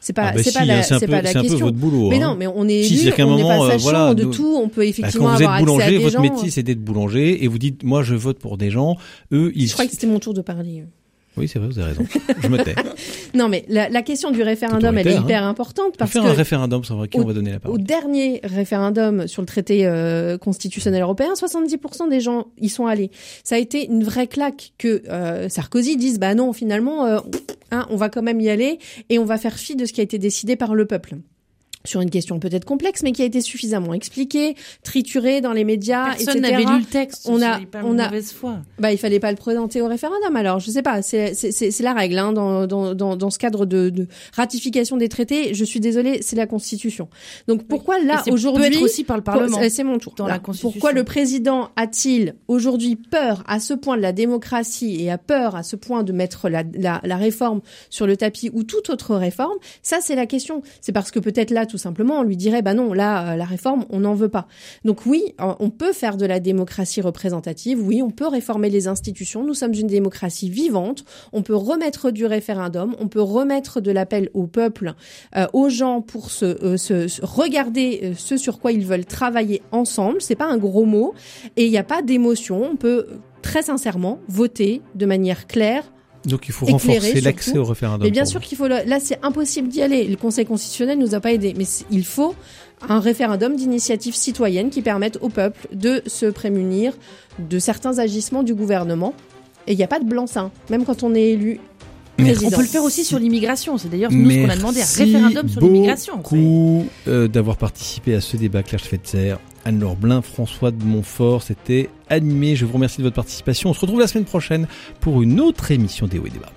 C'est pas, Ah bah c'est si, pas la, c'est peu- pas la question. votre boulot. mais hein. non, mais on est Si, élu, un on moment, pas euh, sachant voilà, de nous- tout. On peut Bah, effectivement quand vous êtes avoir accès à boulanger, des votre gens. métier c'est d'être boulanger et vous dites moi je vote pour des gens, eux ils Je crois que c'était mon tour de parler. Oui, c'est vrai, vous avez raison. Je me tais. <laughs> Non, mais la, la question du référendum, elle est autoritaire, hyper importante On va parce faire que un référendum sur qui on va donner la au parole. dernier référendum sur le traité euh, constitutionnel européen, 70% des gens y sont allés. Ça a été une vraie claque que euh, Sarkozy dise bah non finalement euh, hein, on va quand même y aller et on va faire fi de ce qui a été décidé par le peuple sur une question peut-être complexe, mais qui a été suffisamment expliquée, triturée dans les médias, Personne etc. n'avait lu le texte. On a- on a- mauvaise foi. Bah, il fallait pas le présenter au référendum. Alors, je sais pas, c'est c'est la règle hein, dans, dans dans dans ce cadre de, de ratification des traités. Je suis désolée, c'est la Constitution. Donc pourquoi là aujourd'hui peut être aussi par le Parlement. C'est mon tour. Dans Là, la Constitution. Pourquoi le président a-t-il aujourd'hui peur à ce point de la démocratie et a peur à ce point de mettre la, la, la réforme sur le tapis ou toute autre réforme? Ça, c'est la question. C'est parce que peut-être là, tout simplement, on lui dirait, bah non, là, euh, la réforme, on n'en veut pas. Donc oui, euh, on peut faire de la démocratie représentative. Oui, on peut réformer les institutions. Nous sommes une démocratie vivante. On peut remettre du référendum. On peut remettre de l'appel au peuple, euh, aux gens pour se, se- se regarder ce sur quoi ils veulent travailler ensemble. C'est pas un gros mot et il n'y a pas d'émotion. On peut très sincèrement voter de manière claire. Donc il faut renforcer l'accès au référendum. Mais bien sûr qu'il faut. le- Là, c'est impossible d'y aller. Le Conseil constitutionnel nous a pas aidés, mais il faut un référendum d'initiative citoyenne qui permette au peuple de se prémunir de certains agissements du gouvernement. Et il n'y a pas de blanc-seing, même quand on est élu. Merci. On peut le faire aussi sur l'immigration. C'est d'ailleurs nous ce qu'on a demandé, un Merci référendum sur l'immigration. beaucoup euh, d'avoir participé à ce débat, Claire Schweitzer, Anne-Laure Blin, François de Montfort. C'était animé. Je vous remercie de votre participation. On se retrouve la semaine prochaine pour une autre émission des Hauts et Débats.